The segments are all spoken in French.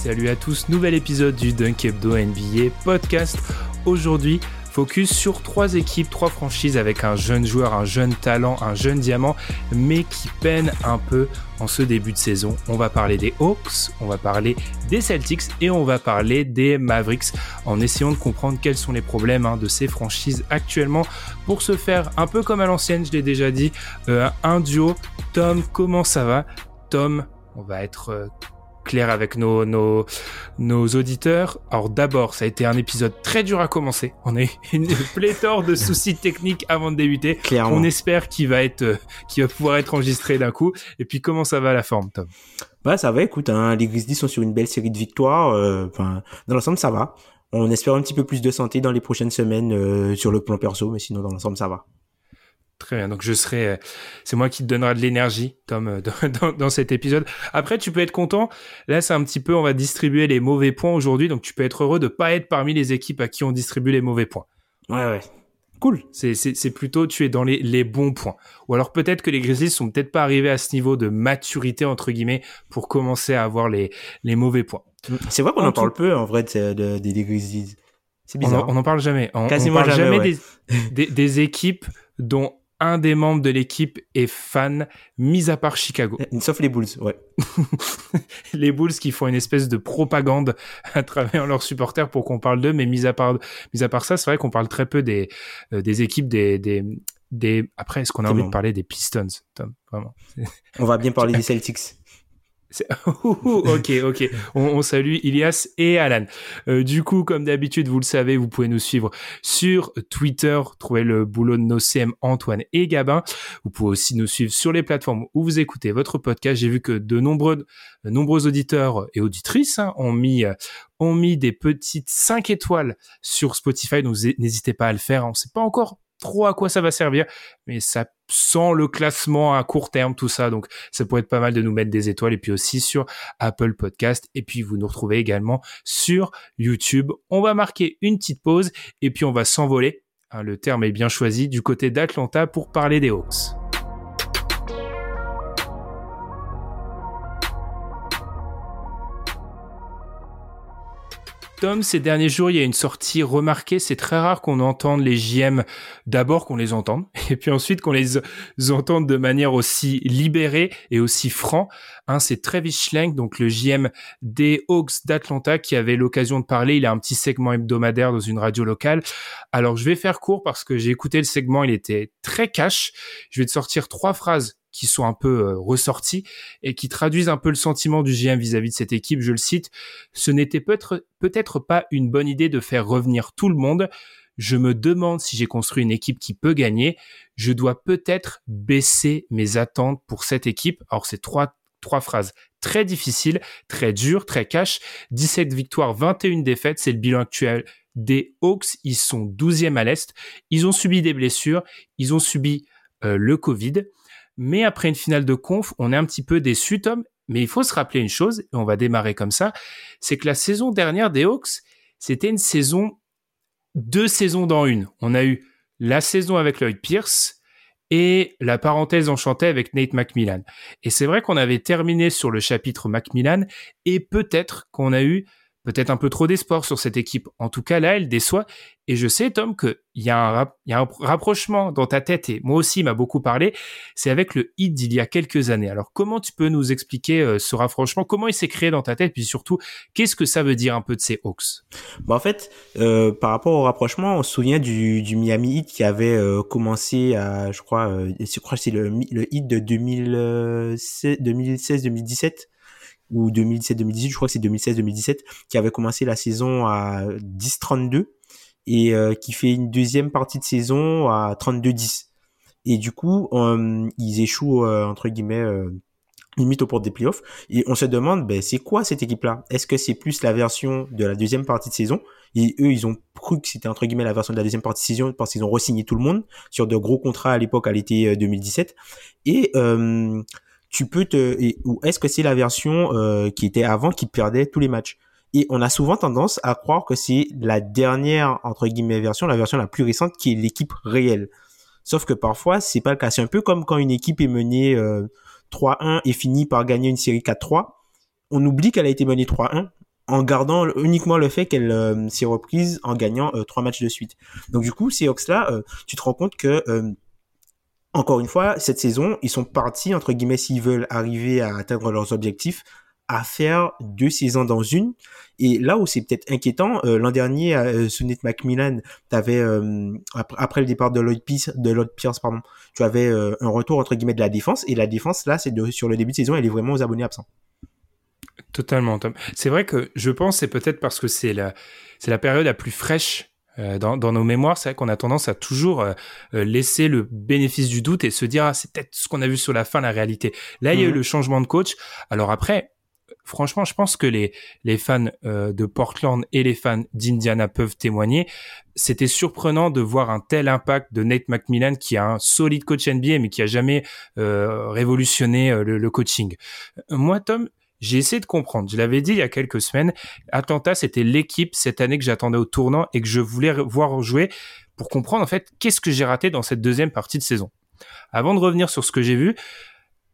Salut à tous, nouvel épisode du Dunk Hebdo NBA podcast. Aujourd'hui, focus sur trois équipes, trois franchises avec un jeune joueur, un jeune talent, un jeune diamant, mais qui peinent un peu en ce début de saison. On va parler des Hawks, on va parler des Celtics et on va parler des Mavericks en essayant de comprendre quels sont les problèmes hein, de ces franchises actuellement pour se faire un peu comme à l'ancienne, je l'ai déjà dit, euh, un duo. Tom, comment ça va? Tom, on va être euh, clair avec nos, nos, nos auditeurs. Alors d'abord, ça a été un épisode très dur à commencer. On a eu une pléthore de soucis techniques avant de débuter. Clairement. On espère qu'il va être, euh, qu'il va pouvoir être enregistré d'un coup. Et puis comment ça va la forme, Tom? Bah ça va, écoute, hein, les Grizzlies sont sur une belle série de victoires. euh, dans l'ensemble, ça va. On espère un petit peu plus de santé dans les prochaines semaines euh, sur le plan perso, mais sinon dans l'ensemble, ça va. Très bien. Donc je serai, euh, c'est moi qui te donnera de l'énergie, Tom, euh, dans, dans, dans cet épisode. Après, tu peux être content. Là, c'est un petit peu, on va distribuer les mauvais points aujourd'hui. Donc tu peux être heureux de pas être parmi les équipes à qui on distribue les mauvais points. Ouais, ouais. Cool. C'est, plutôt tu es dans les, les bons points. Ou alors peut-être que les Grizzlies sont peut-être pas arrivés à ce niveau de maturité entre guillemets pour commencer à avoir les, les mauvais points. C'est vrai qu'on En en parle tout- peu, en vrai, de, de- des des Grizzlies. C'est On bizarre. en, on en parle jamais. On, on Quasiment parle jamais, jamais, ouais. des, des, des équipes dont un des membres de l'équipe est fan, mis à part Chicago. Sauf les Bulls, ouais. les Bulls qui font une espèce de propagande à travers leurs supporters pour qu'on parle d'eux, mais mis à part, mis à part ça, c'est vrai qu'on parle très peu des, euh, des équipes des, des, des, après, est-ce qu'on a envie de parler des Pistons, Tom? Vraiment? On va bien parler des Celtics. Ok, ok. On, on salue Ilias et Alan. Euh, du coup, comme d'habitude, vous le savez, vous pouvez nous suivre sur Twitter, trouver le boulot de nos CM Antoine et Gabin. Vous pouvez aussi nous suivre sur les plateformes où vous écoutez votre podcast. J'ai vu que de nombreux, auditeurs et auditrices hein, ont mis des petites 5 étoiles sur Spotify, donc n'hésitez pas à le faire. On ne sait pas encore trop à quoi ça va servir, mais ça sent le classement à court terme, tout ça. Donc, ça pourrait être pas mal de nous mettre des étoiles et puis aussi sur Apple Podcast. Et puis, vous nous retrouvez également sur YouTube. On va marquer une petite pause et puis on va s'envoler. hein, le terme est bien choisi du côté d'Atlanta pour parler des Hawks. Tom, ces derniers jours, il y a une sortie remarquée. C'est très rare qu'on entende les JM d'abord qu'on les entende, et puis ensuite qu'on les entende de manière aussi libérée et aussi franc. Hein, c'est Travis Schlenk, donc le JM des Hawks d'Atlanta, qui avait l'occasion de parler. Il a un petit segment hebdomadaire dans une radio locale. Alors, je vais faire court parce que j'ai écouté le segment, il était très cash. Je vais te sortir trois phrases qui sont un peu euh, ressorties et qui traduisent un peu le sentiment du GM vis-à-vis de cette équipe. Je le cite, ce n'était peut-être peut-être pas une bonne idée de faire revenir tout le monde. Je me demande si j'ai construit une équipe qui peut gagner. Je dois peut-être baisser mes attentes pour cette équipe. Alors, c'est trois, trois phrases très difficiles, très dures, très cash. 17 victoires, 21 défaites. C'est le bilan actuel des Hawks. Ils sont 12e à l'Est. Ils ont subi des blessures. Ils ont subi euh, le Covid. Mais après une finale de conf, on est un petit peu déçu, Tom. Mais il faut se rappeler une chose, et on va démarrer comme ça, c'est que la saison dernière des Hawks, c'était une saison, deux saisons dans une. On a eu la saison avec Lloyd Pierce et la parenthèse enchantée avec Nate McMillan. Et c'est vrai qu'on avait terminé sur le chapitre Macmillan et peut-être qu'on a eu peut-être un peu trop d'espoir sur cette équipe. En tout cas, là, elle déçoit. Et je sais, Tom, qu'il y, a un, y a un rapprochement dans ta tête, et moi aussi, m'a beaucoup parlé, c'est avec le hit d'il y a quelques années. Alors, comment tu peux nous expliquer euh, ce rapprochement? Comment il s'est créé dans ta tête? Puis surtout, qu'est-ce que ça veut dire un peu de ces Hawks? Bah, En fait, euh, par rapport au rapprochement, on se souvient du, Miami Heat qui avait euh, commencé à, je crois, je crois que c'est le, le hit de 2016-2017 ou 2017-2018, je crois que c'est 2016-2017, qui avait commencé la saison à 10-32 et euh, qui fait une deuxième partie de saison à 32-10. Et du coup, euh, ils échouent, euh, entre guillemets, limite aux portes des playoffs. Et on se demande, ben, c'est quoi cette équipe-là? Est-ce que c'est plus la version de la deuxième partie de saison? Et eux, ils ont cru que c'était, entre guillemets, la version de la deuxième partie de saison parce qu'ils ont re-signé tout le monde sur de gros contrats à l'époque, à l'été 2017. Et tu peux te ou est-ce que c'est la version euh, qui était avant qui perdait tous les matchs? Et on a souvent tendance à croire que c'est la dernière entre guillemets version la version la plus récente qui est l'équipe réelle. Sauf que parfois c'est pas le cas. C'est un peu comme quand une équipe est menée 3-1 euh, et finit par gagner une série 4-3 on oublie qu'elle a été menée 3-1 en gardant uniquement le fait qu'elle euh, s'est reprise en gagnant trois matchs de suite. Donc du coup ces Hawks là tu te rends compte que encore une fois, cette saison, ils sont partis, entre guillemets, s'ils veulent arriver à atteindre leurs objectifs, à faire deux saisons dans une. Et là où c'est peut-être inquiétant, euh, l'an dernier, euh, Sunit Macmillan, t'avais euh, après, le départ de Lloyd Pierce, de Lloyd Pierce, pardon, tu avais euh, un retour entre guillemets de la défense. Et la défense là, c'est sur le début de saison, elle est vraiment aux abonnés absents. Totalement, Tom. C'est vrai que je pense c'est peut-être parce que c'est la c'est la période la plus fraîche dans, dans, nos mémoires, c'est vrai qu'on a tendance à toujours euh, euh, laisser le bénéfice du doute et se dire ah, c'est peut-être ce qu'on a vu sur la fin, la réalité. Là, il y a eu mhm. le changement de coach. Alors après, franchement, je pense que les les fans de Portland et les fans d'Indiana peuvent témoigner. C'était surprenant de voir un tel impact de Nate McMillan, qui a un solide coach NBA, mais qui a jamais révolutionné le, le, coaching. Moi, Tom, j'ai essayé de comprendre. Je l'avais dit il y a quelques semaines. Atlanta, c'était l'équipe cette année que j'attendais au tournant et que je voulais voir jouer pour comprendre en fait qu'est-ce que j'ai raté dans cette deuxième partie de saison. Avant de revenir sur ce que j'ai vu,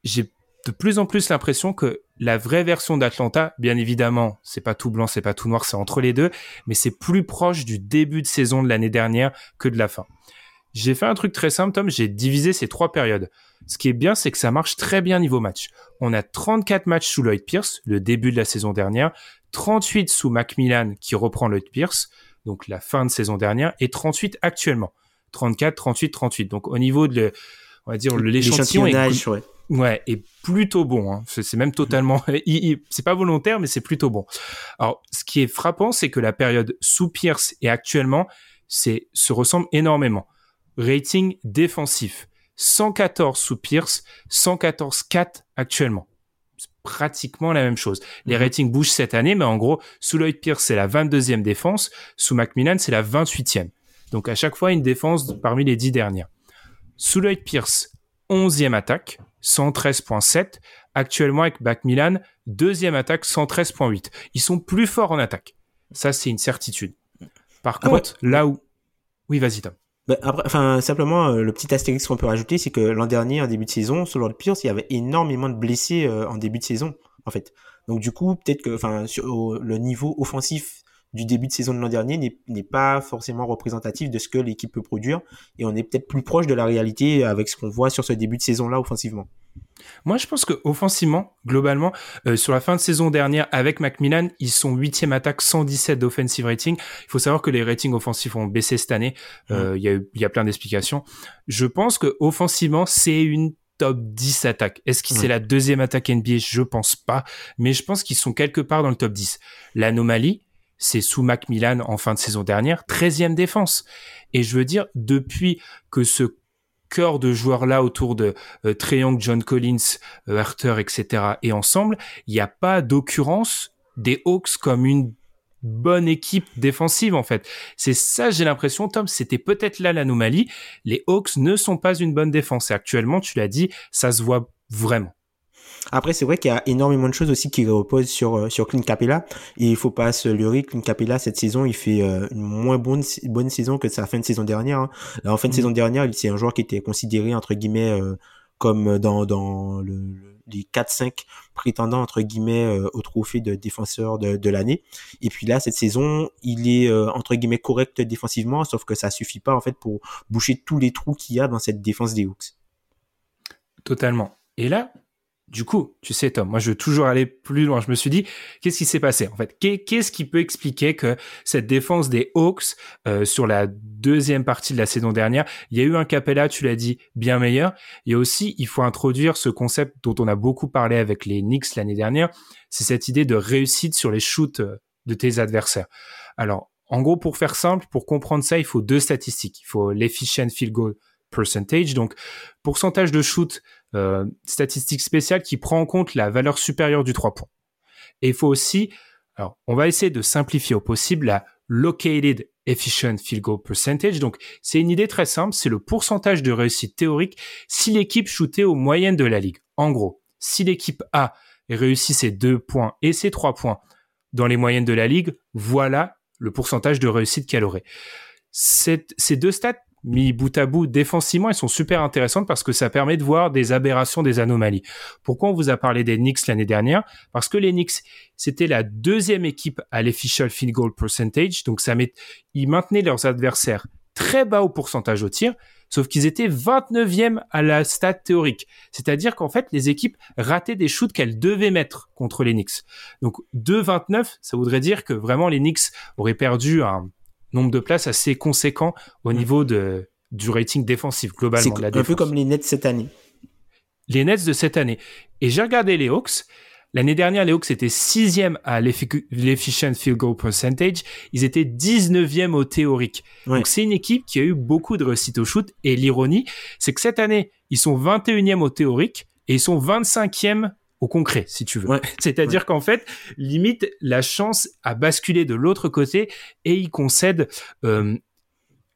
j'ai de plus en plus l'impression que la vraie version d'Atlanta, bien évidemment, c'est pas tout blanc, c'est pas tout noir, c'est entre les deux, mais c'est plus proche du début de saison de l'année dernière que de la fin. J'ai fait un truc très simple, Tom, j'ai divisé ces trois périodes. Ce qui est bien, c'est que ça marche très bien niveau match. On a 34 matchs sous Lloyd Pierce, le début de la saison dernière, 38 sous Macmillan qui reprend Lloyd Pierce, donc la fin de saison dernière, et 38 actuellement. 34, 38, 38. Donc au niveau de, on va dire, l'échantillon est, ouais. ouais, est plutôt bon. Hein. C'est même totalement, c'est pas volontaire, mais c'est plutôt bon. Alors, ce qui est frappant, c'est que la période sous Pierce et actuellement, c'est se ressemble énormément. Rating défensif. 114 sous Pierce, 114-4 actuellement. C'est pratiquement la même chose. Les mhm. ratings bougent cette année, mais en gros, sous Lloyd Pierce, c'est la 22e défense, sous Macmillan, c'est la 28e. Donc à chaque fois, une défense parmi les 10 dernières. Sous Lloyd Pierce, 11e attaque, 113.7. Actuellement, avec Macmillan, deuxième attaque, 113.8. Ils sont plus forts en attaque. Ça, c'est une certitude. Par ah contre, là où... Oui, vas-y, Tom. Bah, après, enfin, simplement, euh, le petit astérix qu'on peut rajouter, c'est que l'an dernier, en début de saison, sur Lord Pierce, il y avait énormément de blessés euh, en début de saison, en fait. Donc, du coup, peut-être que, enfin, sur le niveau offensif du début de saison de l'an dernier n'est pas forcément représentatif de ce que l'équipe peut produire, et on est peut-être plus proche de la réalité avec ce qu'on voit sur ce début de saison-là offensivement. Moi, je pense que offensivement, globalement, euh, sur la fin de saison dernière avec Macmillan, ils sont huitième attaque, 117 d'offensive rating. Il faut savoir que les ratings offensifs ont baissé cette année. Euh, il y, a, y a plein d'explications. Je pense que offensivement, c'est une top 10 attaque. Est-ce que c'est la deuxième attaque NBA Je pense pas, mais je pense qu'ils sont quelque part dans le top 10. L'anomalie, c'est sous Macmillan en fin de saison dernière, 13e défense. Et je veux dire, depuis que ce de joueurs là autour de euh, John Collins, euh, Arthur, etc. et ensemble, il n'y a pas d'occurrence des Hawks comme une bonne équipe défensive en fait. C'est ça j'ai l'impression Tom, c'était peut-être là l'anomalie. Les Hawks ne sont pas une bonne défense et actuellement tu l'as dit, ça se voit vraiment. Après, c'est vrai qu'il y a énormément de choses aussi qui reposent sur euh, sur Clint Capella. Et il faut pas se leurrer. Clint Capella cette saison, il fait euh, une moins bonne bonne saison que sa fin de saison dernière. Hein. en fin de mm. saison dernière, c'est un joueur qui était considéré entre guillemets euh, comme dans dans le, les 4-5 prétendants entre guillemets euh, au trophée de défenseur de, de l'année. Et puis là, cette saison, il est euh, entre guillemets correct défensivement, sauf que ça suffit pas en fait pour boucher tous les trous qu'il y a dans cette défense des Hawks. Totalement. Et là, du coup, tu sais, Tom, moi, je veux toujours aller plus loin. Je me suis dit, qu'est-ce qui s'est passé en fait? Qu'est-ce qui peut expliquer que cette défense des Hawks euh, sur la deuxième partie de la saison dernière, il y a eu un Capella, tu l'as dit, bien meilleur. Il y a aussi, il faut introduire ce concept dont on a beaucoup parlé avec les Knicks l'année dernière, c'est cette idée de réussite sur les shoots euh, de tes adversaires. Alors, en gros, pour faire simple, pour comprendre ça, il faut deux statistiques. Il faut l'efficient field goal percentage, donc pourcentage de shoot euh, statistique spéciale qui prend en compte la valeur supérieure du 3 points. Et il faut aussi, alors on va essayer de simplifier au possible la located efficient field goal percentage. Donc c'est une idée très simple, c'est le pourcentage de réussite théorique si l'équipe shootait aux moyennes de la ligue. En gros, si l'équipe A réussit ses deux points et ses trois points dans les moyennes de la ligue, voilà le pourcentage de réussite qu'elle aurait. ces deux stats mis bout à bout défensivement, elles sont super intéressantes parce que ça permet de voir des aberrations, des anomalies. Pourquoi on vous a parlé des Knicks l'année dernière? Parce que les Knicks, c'était la deuxième équipe à l'official field goal percentage, donc ça met, ils maintenaient leurs adversaires très bas au pourcentage au tir, sauf qu'ils étaient 29e à la stat théorique. C'est-à-dire qu'en fait, les équipes rataient des shoots qu'elles devaient mettre contre les Knicks. Donc 2-29, ça voudrait dire que vraiment les Knicks auraient perdu un nombre de places assez conséquent au mm. niveau de, du rating défensif globalement. C'est un peu comme les Nets cette année. Les Nets de cette année. Et j'ai regardé les Hawks. L'année dernière, les Hawks étaient sixième à l'efficient field goal percentage. Ils étaient 19e au théorique. Donc c'est une équipe qui a eu beaucoup de réussite au shoot. Et l'ironie, c'est que cette année, ils sont 21e au théorique et ils sont 25e au concret, si tu veux. C'est-à-dire qu'en fait, limite, la chance a basculé de l'autre côté et ils concèdent euh,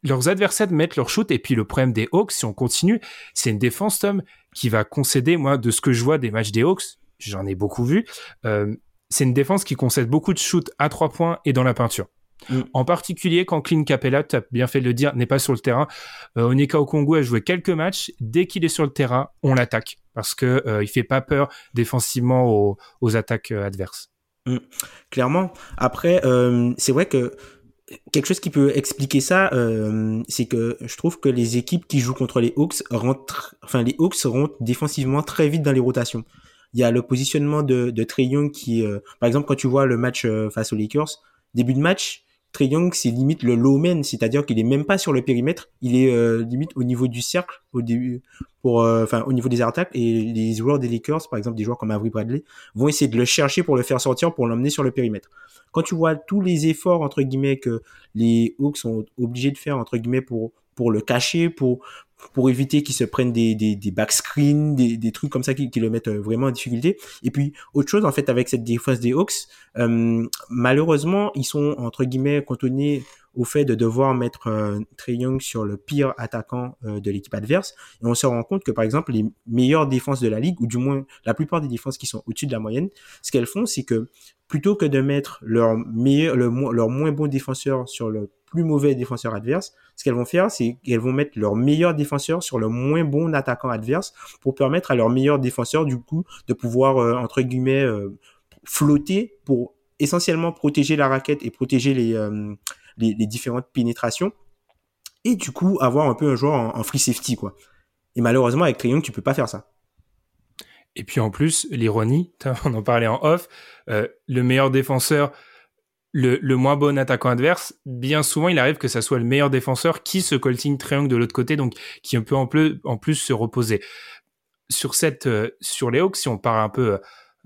leurs adversaires mettent leur shoot. Et puis le problème des Hawks, si on continue, c'est une défense, Tom, qui va concéder, moi, de ce que je vois des matchs des Hawks, j'en ai beaucoup vu, euh, c'est une défense qui concède beaucoup de shoots à trois points et dans la peinture. Mm. En particulier quand Clint Capella, tu as bien fait de le dire, n'est pas sur le terrain. Euh, Onika Okongu a joué quelques matchs. Dès qu'il est sur le terrain, on l'attaque parce que euh, il fait pas peur défensivement aux, attaques euh, adverses. Mm. Clairement. Après, euh, c'est vrai que quelque chose qui peut expliquer ça, c'est que je trouve que les équipes qui jouent contre les Hawks rentrent, enfin les Hawks rentrent défensivement très vite dans les rotations. Il y a le positionnement de, de Trey Young qui, par exemple, quand tu vois le match face aux Lakers, début de match, Trey c'est limite le low man, c'est-à-dire qu'il est même pas sur le périmètre, il est euh, limite au niveau du cercle au début pour euh, enfin au niveau des attaques et les joueurs des Lakers, par exemple des joueurs comme Avery Bradley, vont essayer de le chercher pour le faire sortir pour l'emmener sur le périmètre. Quand tu vois tous les efforts entre guillemets que les Hawks sont obligés de faire entre guillemets pour le cacher, pour pour éviter qu'ils se prennent des, des, des backscreens, des, des trucs comme ça qui, qui, le mettent euh, vraiment en difficulté. Et puis, autre chose, en fait, avec cette défense des Hawks, euh, malheureusement, ils sont, entre guillemets, cantonnés au fait de devoir mettre euh, Trey Young sur le pire attaquant euh, de l'équipe adverse. Et on se rend compte que, par exemple, les meilleures défenses de la ligue, ou du moins la plupart des défenses qui sont au-dessus de la moyenne, ce qu'elles font, c'est que plutôt que de mettre leur meilleur, le, leur moins bon défenseur sur le plus mauvais défenseur adverse, ce qu'elles vont faire, c'est qu'elles vont mettre leur meilleur défenseur sur le moins bon attaquant adverse pour permettre à leur meilleur défenseur, du coup, de pouvoir, euh, entre guillemets, euh, flotter pour essentiellement protéger la raquette et protéger les, euh, les, les, différentes pénétrations. Et du coup, avoir un peu un joueur en, free safety, quoi. Et malheureusement, avec Trayon, tu peux pas faire ça. Et puis en plus, l'ironie, on en parlait en off, le meilleur défenseur le, moins bon attaquant adverse, bien souvent, il arrive que ça soit le meilleur défenseur qui se coltine triangle de l'autre côté, donc qui peut en plus, en plus se reposer. Sur cette, euh, sur les Hawks, si on parle un peu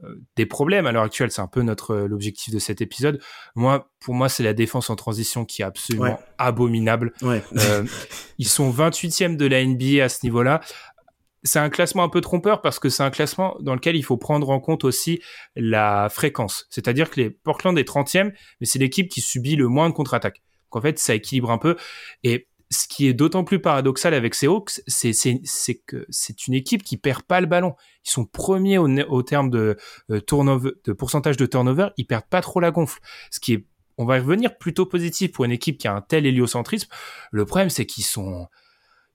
euh, des problèmes à l'heure actuelle, c'est un peu notre euh, l'objectif de cet épisode. Moi, pour moi, c'est la défense en transition qui est absolument abominable. ils sont 28e de la NBA à ce niveau-là c'est un classement un peu trompeur parce que c'est un classement dans lequel il faut prendre en compte aussi la fréquence. C'est-à-dire que les Portland est 30e, mais c'est l'équipe qui subit le moins de contre-attaques. Donc en fait, ça équilibre un peu. Et ce qui est d'autant plus paradoxal avec ces Hawks, c'est, que c'est une équipe qui perd pas le ballon. Ils sont premiers au, terme de, euh, turnover, de pourcentage de turnover, ils perdent pas trop la gonfle. Ce qui est, on va revenir plutôt positif pour une équipe qui a un tel héliocentrisme. Le problème, c'est qu'ils sont,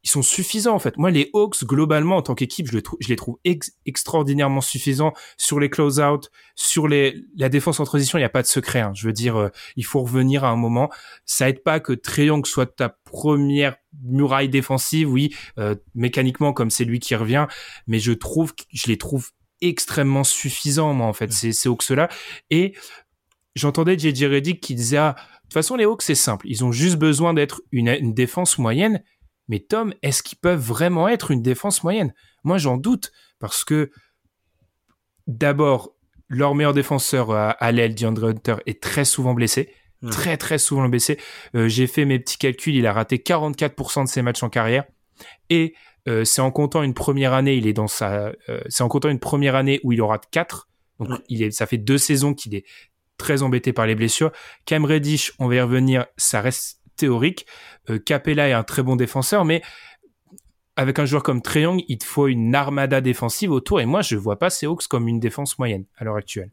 ils sont suffisants en fait. Moi, les Hawks globalement en tant qu'équipe, je, le je les trouve extraordinairement suffisants sur les close-out, sur les la défense en transition. Il n'y a pas de secret. Hein. Je veux dire, euh, il faut revenir à un moment. Ça aide pas que Triangle soit ta première muraille défensive. Oui, euh, mécaniquement comme c'est lui qui revient, mais je trouve, je les trouve extrêmement suffisants moi en fait. C'est ces Hawks là et j'entendais JJ Redick qui disait ah, de toute façon les Hawks c'est simple, ils ont juste besoin d'être une, une défense moyenne mais Tom, est-ce qu'ils peuvent vraiment être une défense moyenne? Moi, j'en doute parce que d'abord, leur meilleur défenseur à, l'aile, DeAndre Hunter, est très souvent blessé. Très, très souvent blessé. Euh, j'ai fait mes petits calculs, il a raté 44% de ses matchs en carrière. Et euh, c'est en comptant une première année, il est dans sa, euh, c'est en comptant une première année où il aura 4. Donc, il est, ça fait deux saisons qu'il est très embêté par les blessures. Cam Reddish, on va y revenir, ça reste théorique. Euh, Capella est un très bon défenseur, mais avec un joueur comme Treyong, il te faut une armada défensive autour. Et moi, je vois pas ces Hawks comme une défense moyenne à l'heure actuelle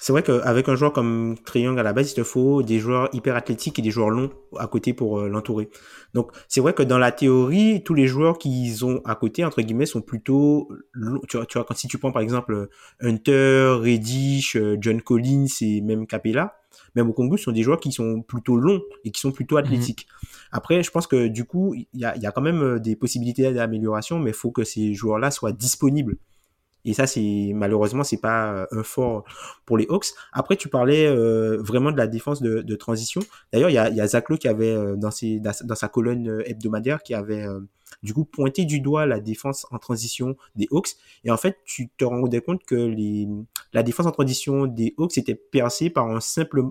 c'est vrai qu'avec un joueur comme Triangle à la base, il te faut des joueurs hyper athlétiques et des joueurs longs à côté pour euh, l'entourer. Donc c'est vrai que dans la théorie, tous les joueurs qu'ils ont à côté, entre guillemets, sont plutôt longs. Tu vois, quand si tu prends par exemple Hunter, Reddish, euh, John Collins et même Capella, même au Congo, ce sont des joueurs qui sont plutôt longs et qui sont plutôt mhm. athlétiques. Après, je pense que du coup, il y a, y a quand même euh, des possibilités d'amélioration, mais il faut que ces joueurs-là soient disponibles. Et ça, c'est malheureusement, c'est pas euh, un fort pour les Hawks. Après, tu parlais euh, vraiment de la défense de, de transition. D'ailleurs, il y a, y a Zach Lowe qui avait euh, dans, ses, dans, sa colonne hebdomadaire qui avait du coup pointé du doigt la défense en transition des Hawks. Et en fait, tu te rendais compte que les, la défense en transition des Hawks était percée par un simple,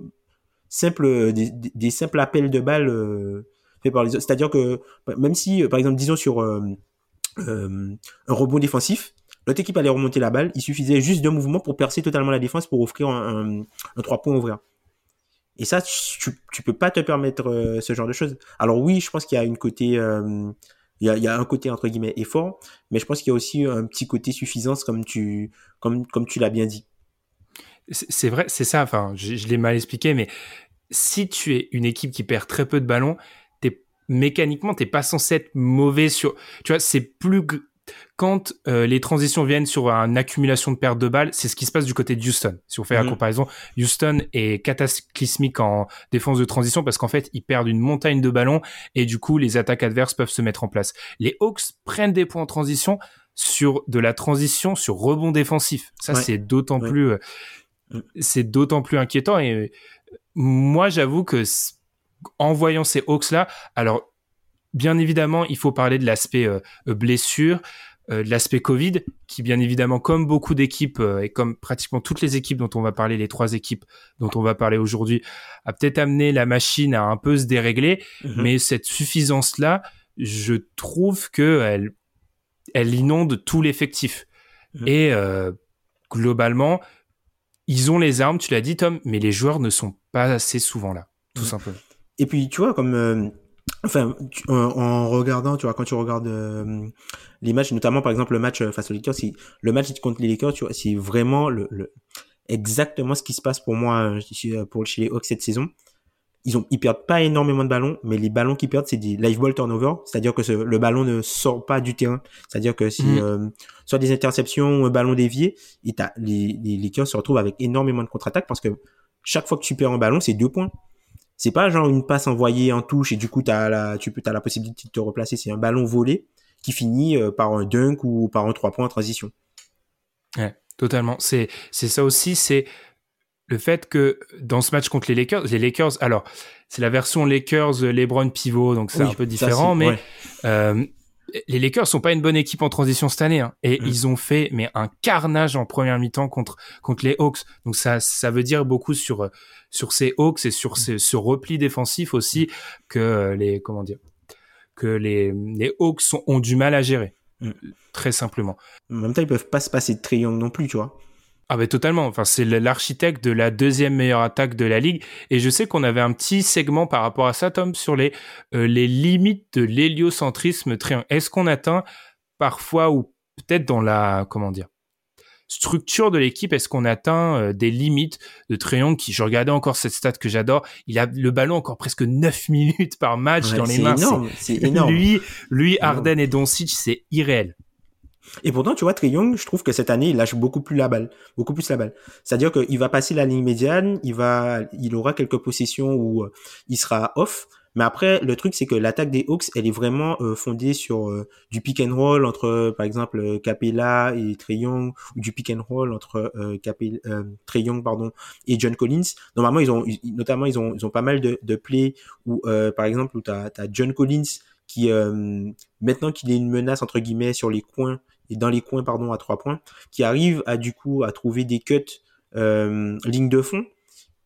simple des, des simples appels de balles faits par les autres. C'est-à-dire que même si, par exemple, disons sur un rebond défensif L'autre équipe allait remonter la balle. Il suffisait juste d'un mouvement pour percer totalement la défense pour offrir un, un, 3 points ouvert. Et ça, tu, tu peux pas te permettre euh, ce genre de choses. Alors oui, je pense qu'il y a une côté, euh, il, y a, un côté entre guillemets effort, mais je pense qu'il y a aussi un petit côté suffisance comme tu l'as bien dit. C'est vrai, c'est ça. Enfin, je, je l'ai mal expliqué, mais si tu es une équipe qui perd très peu de ballons, t'es mécaniquement t'es pas censé être mauvais sur. Tu vois, c'est plus quand euh, les transitions viennent sur une accumulation de pertes de balles, c'est ce qui se passe du côté de Houston. Si on fait la mhm. comparaison, Houston est cataclysmique en défense de transition parce qu'en fait, ils perdent une montagne de ballons et du coup, les attaques adverses peuvent se mettre en place. Les Hawks prennent des points en transition sur de la transition sur rebond défensif. Ça, c'est d'autant plus, euh. C'est d'autant plus inquiétant et euh, moi, j'avoue que en voyant ces Hawks là, alors bien évidemment, il faut parler de l'aspect euh, blessure, euh, de l'aspect Covid, qui bien évidemment, comme beaucoup d'équipes euh, et comme pratiquement toutes les équipes dont on va parler, les trois équipes dont on va parler aujourd'hui, a peut-être amené la machine à un peu se dérégler. Mhm. Mais cette suffisance-là, je trouve que elle, elle inonde tout l'effectif. Mhm. Et globalement, ils ont les armes, tu l'as dit Tom, mais les joueurs ne sont pas assez souvent là, tout simplement. Et puis, tu vois, comme Enfin, en, regardant, tu vois, quand tu regardes euh, les matchs, notamment par exemple le match euh, face aux Lakers, si, le match contre les Lakers, tu vois, c'est vraiment le, le, exactement ce qui se passe pour moi euh, pour chez les Hawks cette saison. Ils ont, ils perdent pas énormément de ballons, mais les ballons qu'ils perdent, c'est des live ball turnover, c'est-à-dire que le ballon ne sort pas du terrain, c'est-à-dire que si mmh. soit des interceptions ou un ballon dévié, et les, les Lakers se retrouvent avec énormément de contre-attaques parce que chaque fois que tu perds un ballon, c'est deux points. C'est pas genre une passe envoyée en touche et du coup as la, tu peux as la possibilité de te replacer. C'est un ballon volé qui finit euh, par un dunk ou par un trois points en transition. Ouais, totalement. C'est c'est ça aussi. C'est le fait que dans ce match contre les Lakers, les Lakers, alors c'est la version Lakers LeBron pivot, donc c'est un peu différent, mais euh, les Lakers sont pas une bonne équipe en transition cette année, hein, et mm. ils ont fait mais un carnage en première mi-temps contre contre les Hawks. Donc ça ça veut dire beaucoup sur sur ces Hawks et sur mm. ce repli défensif aussi que les comment dire que les les Hawks ont du mal à gérer, mm. très simplement. En même temps, ils peuvent pas se passer de triangle non plus, tu vois. Ah ben totalement. Enfin, c'est l'architecte de la deuxième meilleure attaque de la ligue. Et je sais qu'on avait un petit segment par rapport à ça, Tom, sur les euh, les limites de l'héliocentrisme triangle. Est-ce qu'on atteint parfois ou peut-être dans la comment dire structure de l'équipe, est-ce qu'on atteint euh, des limites de Triangle qui, je regardais encore cette stat que j'adore, il a le ballon encore presque 9 minutes par match dans les mains. C'est énorme. Lui, lui, Arden et Doncic, c'est irréel. Et pourtant, tu vois, Trey Young, je trouve que cette année, il lâche beaucoup plus la balle, beaucoup plus la balle. C'est-à-dire qu'il va passer la ligne médiane, il va, il aura quelques possessions où euh, il sera off, mais après, le truc, c'est que l'attaque des Hawks, elle est vraiment euh, fondée sur euh, du pick and roll entre, par exemple, Capella et Trey Young, ou du pick and roll entre euh, Capella, Trey Young, pardon, et John Collins. Normalement, ils ont, notamment, ils ont, ils ont pas mal de, de plays où, par exemple, où t'as as John Collins qui, maintenant qu'il est une menace entre guillemets sur les coins et dans les coins, pardon, à trois points, qui arrive à du coup à trouver des cuts ligne de fond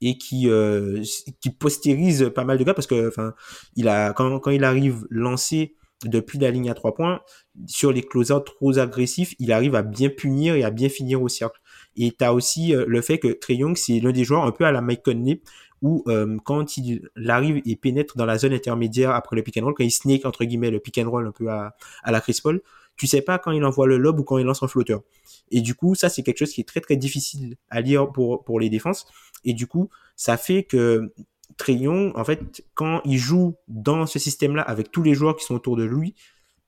et qui euh, qui postérise pas mal de gars parce que enfin il a quand quand il arrive lancé depuis la ligne à trois points sur les close-out trop agressifs, il arrive à bien punir et à bien finir au cercle. Et tu as aussi euh, le fait que Trey Young, c'est l'un des joueurs un peu à la Mike Conley, où euh, quand il arrive et pénètre dans la zone intermédiaire après le pick and roll, quand il snake entre guillemets le pick and roll un peu à, à la Chris Paul, tu sais pas quand il envoie le lob ou quand il lance un flotteur. Et du coup, ça c'est quelque chose qui est très très difficile à lire pour pour les défenses. Et du coup, ça fait que Trayon, en fait, quand il joue dans ce système-là avec tous les joueurs qui sont autour de lui,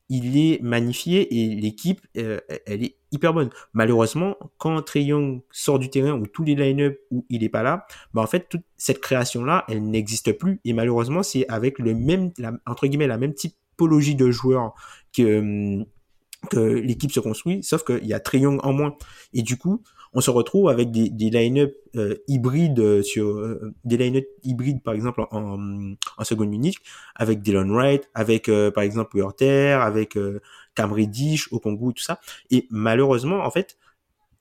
il est magnifié et l'équipe, euh, elle est hyper bonne. Malheureusement, quand Trayon sort du terrain ou tous les line-up où il est pas là, bah en fait, toute cette création-là, elle n'existe plus. Et malheureusement, c'est avec le même, entre guillemets, la même typologie de joueurs que, hum, que l'équipe se construit, sauf qu'il y a Trayon en moins. Et du coup, on se retrouve avec des, des line-up euh, hybrides euh, sur euh, des line-up hybrides par exemple en, en seconde unique avec Dylan Wright, avec par exemple Werther, avec Cam Reddish, Okongu, tout ça. Et malheureusement, en fait,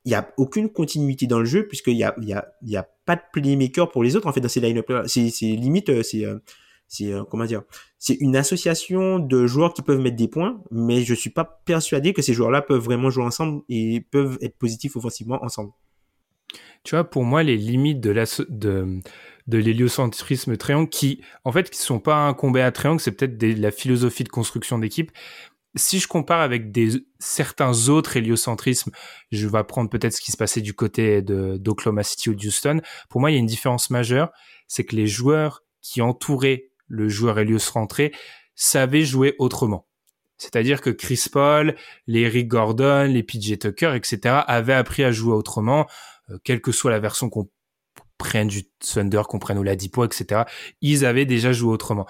il y a aucune continuité dans le jeu puisqu'il y a y a y a pas de playmaker pour les autres en fait dans ces line-up là. C'est limite c'est c'est euh, comment dire c'est une association de joueurs qui peuvent mettre des points mais je suis pas persuadé que ces joueurs là peuvent vraiment jouer ensemble et peuvent être positifs offensivement ensemble tu vois pour moi les limites de la de de l'héliocentrisme triangle qui en fait qui sont pas un combat à triangle c'est peut-être la philosophie de construction d'équipe si je compare avec des certains autres héliocentrismes, je vais prendre peut-être ce qui se passait du côté de d'Oklahoma City ou d'Houston. Pour moi, il y a une différence majeure, c'est que les joueurs qui entouraient le joueur Elios rentré, savait jouer autrement. C'est-à-dire que Chris Paul, les Eric Gordon, les PJ Tucker, etc. avaient appris à jouer autrement, euh, quelle que soit la version qu'on prenne du Thunder, qu'on prenne au Ladipo, etc. Ils avaient déjà joué autrement.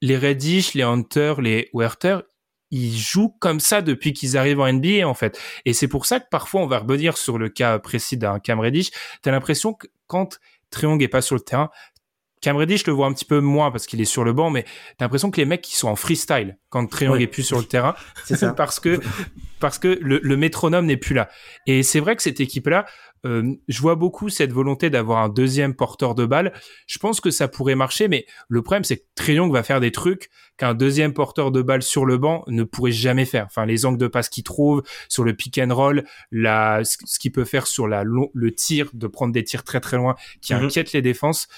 Les Reddish, les Hunter, les Werther, ils jouent comme ça depuis qu'ils arrivent en NBA en fait. Et c'est pour ça que parfois on va rebondir sur le cas précis d'un Cam Reddish. T'as l'impression que quand Triong est pas sur le terrain, Cam je le vois un petit peu moins parce qu'il est sur le banc, mais t'as l'impression que les mecs qui sont en freestyle quand Triangle est plus sur le terrain, c'est ça. parce que parce que le, le métronome n'est plus là. Et c'est vrai que cette équipe-là, euh, je vois beaucoup cette volonté d'avoir un deuxième porteur de balle. Je pense que ça pourrait marcher, mais le problème c'est que Triangle va faire des trucs qu'un deuxième porteur de balle sur le banc ne pourrait jamais faire. Enfin, les angles de passe qu'il trouve sur le pick and roll, la, ce qu'il peut faire sur la, le tir, de prendre des tirs très très loin qui mhm. inquiètent les défenses,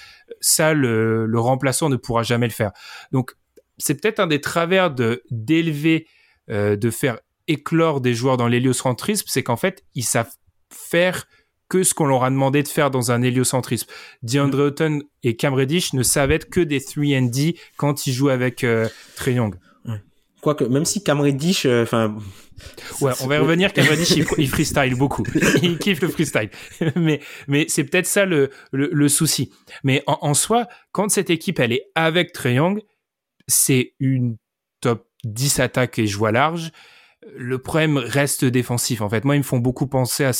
ça le, le remplaçant ne pourra jamais le faire. Donc c'est peut-être un des travers de d'élever, euh, de faire éclore des joueurs dans l'héliocentrisme, c'est qu'en fait ils savent faire que ce qu'on leur a demandé de faire dans un héliocentrisme. DeAndre Hutton et Cam Reddish ne savaient être que des 3D quand ils jouent avec euh, Trey Young. Quoique, même si Cam Reddish, euh, enfin... ouais, on va y revenir. Cam Reddish, il, freestyle beaucoup. il kiffe le freestyle. mais mais c'est peut-être ça le, le, souci. Mais en, en, soi, quand cette équipe, elle est avec Trey Young, c'est une top 10 attaques et je vois large. Le problème reste défensif. En fait, moi, ils me font beaucoup penser à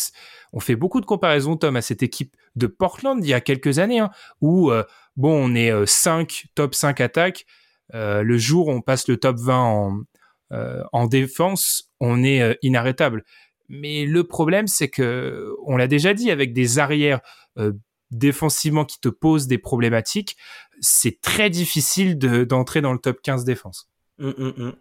on fait beaucoup de comparaisons, Tom, à cette équipe de Portland il y a quelques années, hein, où euh, bon, on est 5, euh, top 5 attaques. Euh, le jour où on passe le top 20 en, en défense, on est inarrêtable. Mais le problème, c'est que, on l'a déjà dit, avec des arrières défensivement qui te posent des problématiques, c'est très difficile d'entrer dans le top 15 défense. Hum, hum, hum.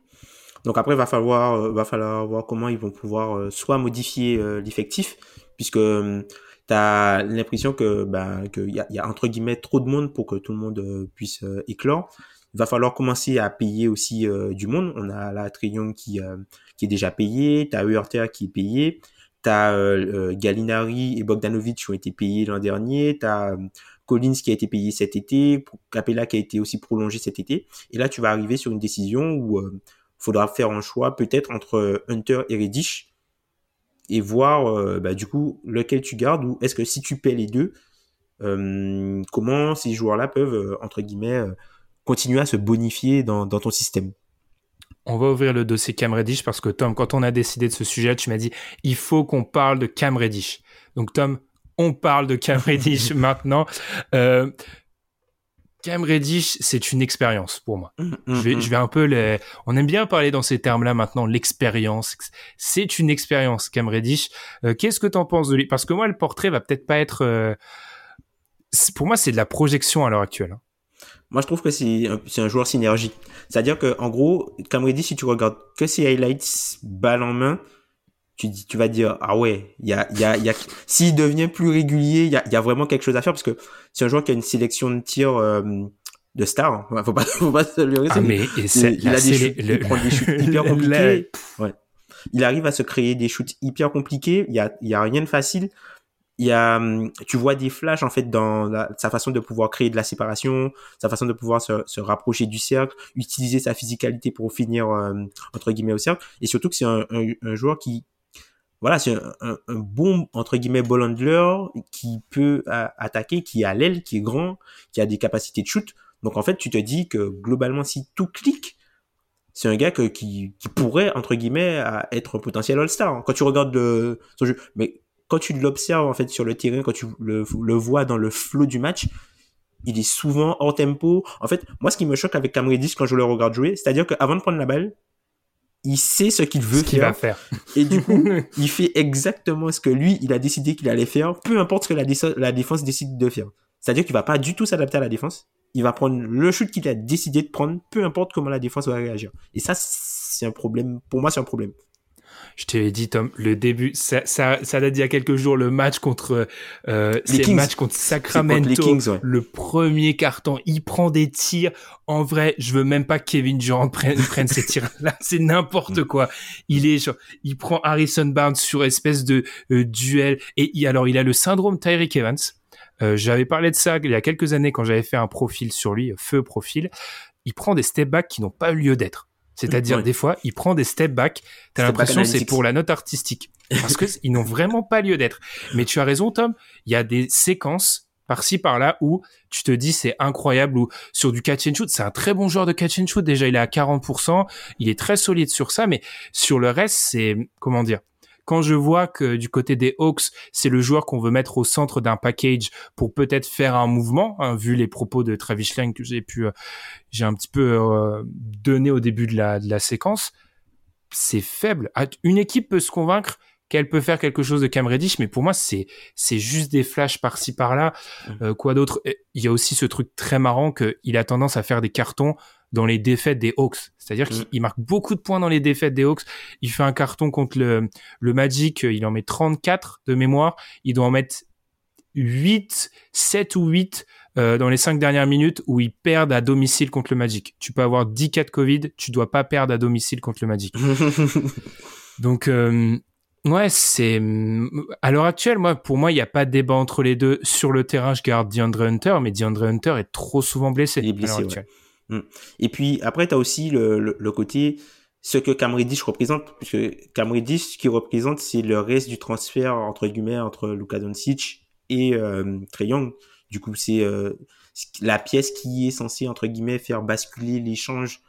Donc après, va falloir, va falloir voir comment ils vont pouvoir soit modifier l'effectif, puisque euh, tu as l'impression que ben qu'il y a, y a, entre guillemets trop de monde pour que tout le monde euh, puisse euh, éclore. Il va falloir commencer à payer aussi du monde. On a la Trion qui qui est déjà payé, tu as Eurter qui est payé, T'as euh, Gallinari et Bogdanovic qui ont été payés l'an dernier. T'as Collins qui a été payé cet été. Capella qui a été aussi prolongé cet été. Et là, tu vas arriver sur une décision où il faudra faire un choix peut-être entre Hunter et Reddish et voir bah, du coup lequel tu gardes ou est-ce que si tu paies les deux, comment ces joueurs-là peuvent entre guillemets continuer à se bonifier dans, dans ton système? On va ouvrir le dossier Cam Reddish parce que Tom, quand on a décidé de ce sujet, tu m'as dit il faut qu'on parle de Cam Reddish. Donc Tom, on parle de Cam Reddish maintenant. Euh, Cam Reddish, c'est une expérience pour moi. Mm, mm, je, vais, mm. je vais un peu les... On aime bien parler dans ces termes-là maintenant, l'expérience. C'est une expérience, Cam Reddish. Euh, qu'est-ce que tu en penses de lui? Parce que moi, le portrait va peut-être pas être... Euh, pour moi, c'est de la projection à l'heure actuelle. Hein. Moi, je trouve que c'est un, un, joueur synergique. C'est-à-dire que, en gros, Cam Reddish, si tu regardes que ses highlights balle en main, tu, tu vas dire, ah ouais, il y a, il y a, il y a, s'il devient plus régulier, il y a, il y a vraiment quelque chose à faire parce que c'est un joueur qui a une sélection de tirs, euh, de stars. Hein. Faut pas, faut pas se le ah, mais il, il, a des shoots, il prend des shoots hyper compliqués. Ouais. Il arrive à se créer des shoots hyper compliqués. Il y a, il y a rien de facile il y a, hum, tu vois des flashs en fait dans sa façon de pouvoir créer de la séparation, sa façon de pouvoir se, se rapprocher du cercle, utiliser sa physicalité pour finir euh, entre guillemets au cercle, et surtout que c'est un, un, joueur qui, voilà, c'est un, un, bon entre guillemets ball handler qui peut attaquer, qui a l'aile, qui est grand, qui a des capacités de shoot. Donc en fait, tu te dis que globalement, si tout clique, c'est un gars que, qui, qui pourrait entre guillemets être un potentiel all-star. Quand tu regardes le, son jeu, mais quand tu l'observes en fait sur le terrain, quand tu le, le vois dans le flow du match, il est souvent hors tempo. En fait, moi, ce qui me choque avec Cam quand je le regarde jouer, c'est-à-dire qu'avant de prendre la balle, il sait ce qu'il veut faire. Va faire. Et du coup, il fait exactement ce que lui, il a décidé qu'il allait faire, peu importe ce que la, la défense décide de faire. C'est-à-dire qu'il va pas du tout s'adapter à la défense. Il va prendre le shoot qu'il a décidé de prendre, peu importe comment la défense va réagir. Et ça, c'est un problème. Pour moi, c'est un problème. Je t'ai dit, Tom, le début, ça, ça, ça date d'il y a quelques jours, le match contre, euh, Kings. match contre Sacramento, Kings, le premier carton, il prend des tirs. En vrai, je veux même pas que Kevin Durant prenne, prenne ces tirs-là. C'est n'importe quoi. Il est genre, il prend Harrison Barnes sur espèce de euh, duel. Et il, alors, il a le syndrome Tyreek Evans. Euh, j'avais parlé de ça il y a quelques années quand j'avais fait un profil sur lui, feu profil. Il prend des step backs qui n'ont pas eu lieu d'être. C'est-à-dire, des fois, il prend des step back. T'as l'impression c'est pour la note artistique. Parce que ils n'ont vraiment pas lieu d'être. Mais tu as raison, Tom. Il y a des séquences par-ci, par-là où tu te dis c'est incroyable ou sur du catch and shoot, c'est un très bon joueur de catch and shoot. Déjà, il est à 40%. Il est très solide sur ça. Mais sur le reste, c'est, comment dire? Quand je vois que du côté des Hawks, c'est le joueur qu'on veut mettre au centre d'un package pour peut-être faire un mouvement, hein, vu les propos de Travis Lang que j'ai pu, euh, j'ai un petit peu euh, donné au début de la, de la séquence, c'est faible. Ah, une équipe peut se convaincre qu'elle peut faire quelque chose de Cam Reddish, mais pour moi, c'est c'est juste des flashs par-ci par-là. Mmh. Euh, quoi d'autre? Il y a aussi ce truc très marrant qu'il a tendance à faire des cartons dans les défaites des Hawks. C'est-à-dire mm. qu'il marque beaucoup de points dans les défaites des Hawks. Il fait un carton contre le, le Magic, il en met 34 de mémoire. Il doit en mettre 8, 7 ou 8 euh, dans les 5 dernières minutes où ils perdent à domicile contre le Magic. Tu peux avoir 10 cas de Covid, tu dois pas perdre à domicile contre le Magic. Donc, euh, ouais, c'est... À l'heure actuelle, moi, pour moi, il n'y a pas de débat entre les deux. Sur le terrain, je garde DeAndre Hunter, mais DeAndre Hunter est trop souvent blessé. Il est blessé, Mm. Et puis après, tu as aussi le, le, côté, ce que Cam Reddish représente, puisque Cam Reddish, ce qu'il représente, c'est le reste du transfert, entre guillemets, entre Luka Doncic et euh, Young. Du coup, c'est euh, la pièce qui est censée, entre guillemets, faire basculer l'échange,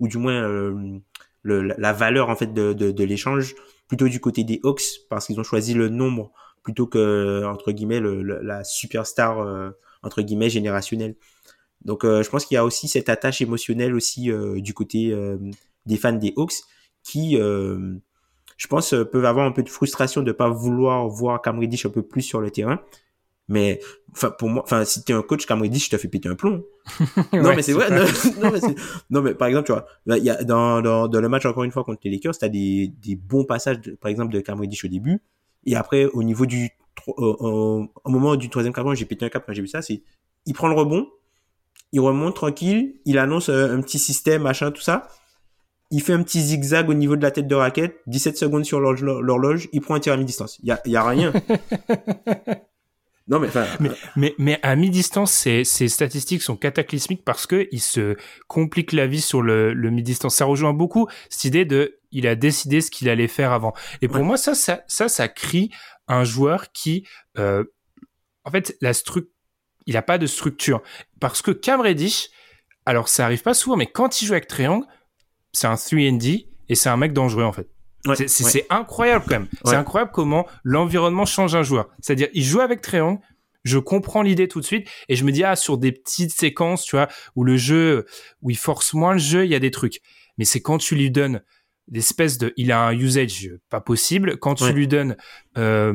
ou du moins euh, le, la valeur, en fait, de, de, de l'échange, plutôt du côté des Hawks, parce qu'ils ont choisi le nombre plutôt que, entre guillemets, le, la superstar, euh, entre guillemets, générationnelle. Donc euh, je pense qu'il y a aussi cette attache émotionnelle aussi euh, du côté euh, des fans des Hawks qui, je pense, peuvent avoir un peu de frustration de pas vouloir voir Cam Reddish un peu plus sur le terrain. Mais enfin pour moi, enfin si t'es un coach Cam Reddish, je te fais péter un plomb. non mais c'est vrai. Non, mais non, mais par exemple tu vois, il y a dans, dans, dans le match encore une fois contre les Lakers, t'as des des bons passages par exemple de Cam Reddish au début et après au niveau du au, moment du troisième quart j'ai pété un cap quand j'ai vu ça, c'est il prend le rebond, il remonte tranquille, il annonce euh, un petit système, machin, tout ça. il fait un petit zigzag au niveau de la tête de raquette, 17 secondes sur l'horloge, il prend un tir à mi-distance. Il y a, y a rien. Non, mais, mais, mais, mais, à mi-distance, ces, ces statistiques sont cataclysmiques parce que il se complique la vie sur le, le mi-distance. Ça rejoint beaucoup cette idée de, il a décidé ce qu'il allait faire avant. Et pour moi, ça, ça, ça, ça crie un joueur qui, euh, en fait, la structure, il a pas de structure. Parce que Cam Reddish, alors ça arrive pas souvent, mais quand il joue avec Triangle, c'est un 3D et c'est un mec dangereux, en fait. c'est incroyable quand même. C'est incroyable comment l'environnement change un joueur. C'est-à-dire, il joue avec Triangle, je comprends l'idée tout de suite et je me dis ah sur des petites séquences, tu vois, où le jeu, où il force moins le jeu, il y a des trucs. Mais c'est quand tu lui donnes d'espèce de, il a un usage pas possible. Quand tu lui donnes euh,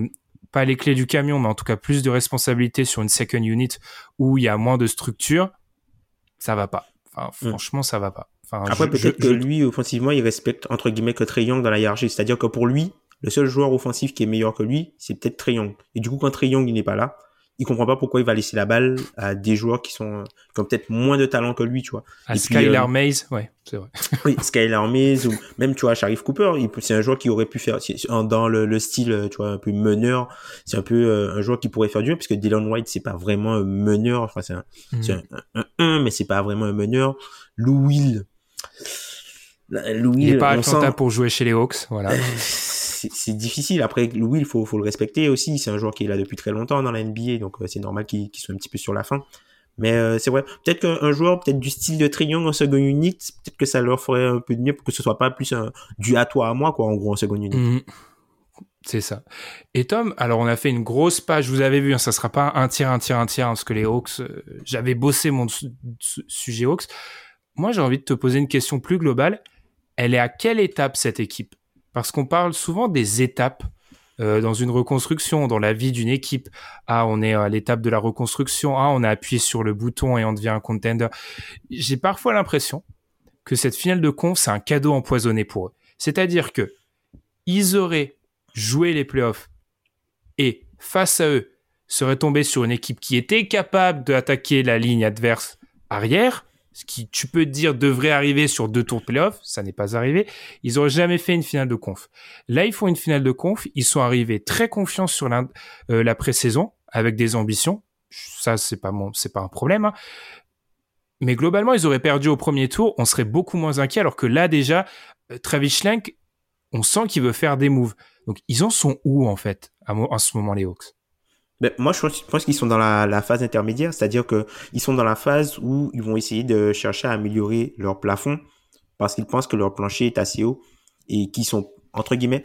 pas les clés du camion, mais en tout cas plus de responsabilité sur une second unit où il y a moins de structure, ça va pas. Enfin, mm. franchement, ça va pas. Enfin, Après, peut-être que lui, offensivement, il respecte entre guillemets que Trey Young dans la hiérarchie. C'est-à-dire que pour lui, le seul joueur offensif qui est meilleur que lui, c'est peut-être Trey Young. Et du coup, quand Trey Young il n'est pas là, il comprend pas pourquoi il va laisser la balle à des joueurs qui sont qui ont peut-être moins de talent que lui, tu vois. À Skylar euh, Mays, ouais, c'est vrai. oui, Skylar Mays ou même tu vois Sharif Cooper, c'est un joueur qui aurait pu faire dans le, le, style, tu vois, un peu meneur. C'est un peu euh, un joueur qui pourrait faire du bien parce que Dylan White c'est pas vraiment un meneur, enfin c'est un, mm. un, un, mais c'est pas vraiment un meneur. Lou Will. Louis, il est pas à pour jouer chez les Hawks, voilà. c'est difficile. Après, Louis, il faut, le respecter aussi. C'est un joueur qui est là depuis très longtemps dans la NBA, donc euh, c'est normal qu'il soit un petit peu sur la fin. Mais euh, c'est vrai, peut-être qu'un joueur, peut-être du style de Triangle en second unit, peut-être que ça leur ferait un peu de mieux pour que ce soit pas plus un, du à toi à moi, quoi, en gros, en second unit. Mhm. C'est ça. Et Tom, alors on a fait une grosse page, vous avez vu, hein, ça sera pas un tiers, un tiers, un tiers, parce que les Hawks, euh, j'avais bossé mon sujet Hawks. Moi, j'ai envie de te poser une question plus globale. Elle est à quelle étape cette équipe? Parce qu'on parle souvent des étapes euh, dans une reconstruction, dans la vie d'une équipe. Ah, on est à l'étape de la reconstruction. Ah, on a appuyé sur le bouton et on devient un contender. J'ai parfois l'impression que cette finale de conf, c'est un cadeau empoisonné pour eux. C'est-à-dire que ils auraient joué les playoffs et face à eux seraient tombés sur une équipe qui était capable d'attaquer la ligne adverse arrière ce qui, tu peux dire, devrait arriver sur deux tours de playoff, ça n'est pas arrivé. Ils n'auraient jamais fait une finale de conf. Là, ils font une finale de conf. Ils sont arrivés très confiants sur la, euh, la pré-saison, avec des ambitions. Ça, c'est pas mon, c'est pas un problème. Hein. Mais globalement, ils auraient perdu au premier tour. On serait beaucoup moins inquiet, alors que là, déjà, euh, Travis Schlenk, on sent qu'il veut faire des moves. Donc, ils en sont où, en fait, à, à ce moment, les Hawks? Ben, moi, je pense, qu'ils sont dans la, la phase intermédiaire, c'est-à-dire que ils sont dans la phase où ils vont essayer de chercher à améliorer leur plafond parce qu'ils pensent que leur plancher est assez haut et qu'ils sont entre guillemets,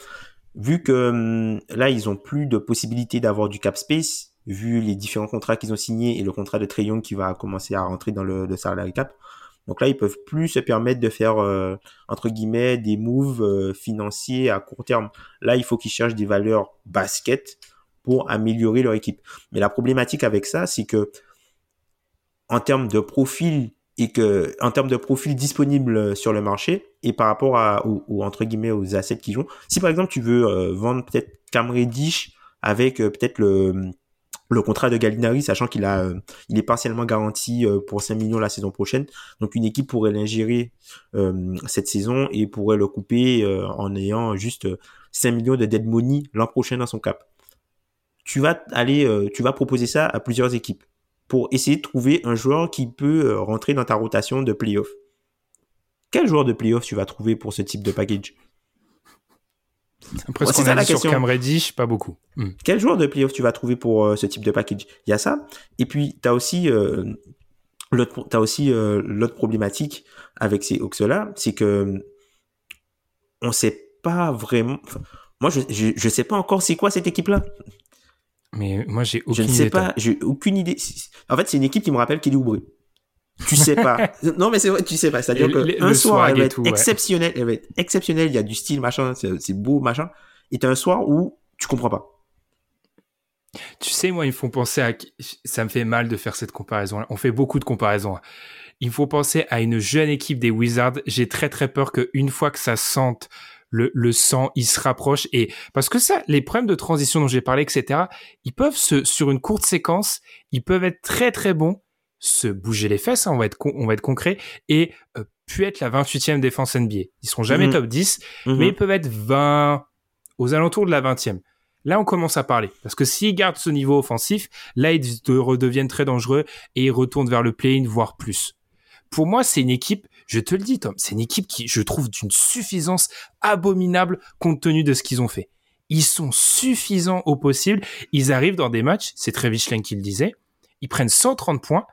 vu que hum, là ils ont plus de possibilité d'avoir du cap space, vu les différents contrats qu'ils ont signés et le contrat de Trayon qui va commencer à rentrer dans le, le salary cap. Donc là, ils peuvent plus se permettre de faire euh, entre guillemets des moves euh, financiers à court terme. Là, il faut qu'ils cherchent des valeurs basket pour améliorer leur équipe. Mais la problématique avec ça, c'est que en termes de profil et que en termes de profil disponible sur le marché et par rapport à ou, entre guillemets aux assets qu'ils ont, si par exemple tu veux euh, vendre peut-être Cam Reddish avec euh, peut-être le le contrat de Gallinari, sachant qu'il a, euh, il est partiellement garanti pour 5 millions la saison prochaine. Donc une équipe pourrait l'ingérer cette saison et pourrait le couper en ayant juste 5 millions de dead money l'an prochain dans son cap tu vas aller, euh, tu vas proposer ça à plusieurs équipes pour essayer de trouver un joueur qui peut euh, rentrer dans ta rotation de playoff. Quel joueur de playoff tu vas trouver pour ce type de package? Après ce qu'on a dit sur Cam Reddish, pas beaucoup. Hmm. Quel joueur de playoff tu vas trouver pour euh, ce type de package? Il y a ça. Et puis, tu as aussi l'autre t'as aussi l'autre problématique avec ces Hawks là, c'est que on sait pas vraiment. moi, je, je sais pas encore c'est quoi cette équipe là. Mais moi, j'ai aucune idée. Je ne sais pas, j'ai aucune idée. En fait, c'est une équipe qui me rappelle Kelly Oubre. Tu sais pas. non, mais c'est vrai, tu sais pas. C'est-à-dire qu'un soir, elle va être exceptionnelle, elle va être exceptionnelle, il y a du style, machin, c'est beau, machin. Et t'as un soir où tu comprends pas. Tu sais, moi, ils me font penser à, ça me fait mal de faire cette comparaison. On fait beaucoup de comparaisons. Il faut penser à une jeune équipe des Wizards. J'ai très très peur qu'une fois que ça sente le, le sang, il se rapproche et parce que ça, les problèmes de transition dont j'ai parlé, etc., ils peuvent se, sur une courte séquence, ils peuvent être très très bons, se bouger les fesses, hein, on va être on va être concret et euh, pu être la 28e défense NBA. Ils seront jamais Mhm. top 10, Mhm. mais ils peuvent être 20 aux alentours de la 20e. Là, on commence à parler. Parce que s'ils gardent ce niveau offensif, là, ils de- redeviennent très dangereux et ils retournent vers le play-in, voire plus. Pour moi, c'est une équipe, je te le dis, Tom, c'est une équipe qui, je trouve, d'une suffisance abominable compte tenu de ce qu'ils ont fait. Ils sont suffisants au possible. Ils arrivent dans des matchs, c'est Travis Schlenk qui le disait, ils prennent 130 points,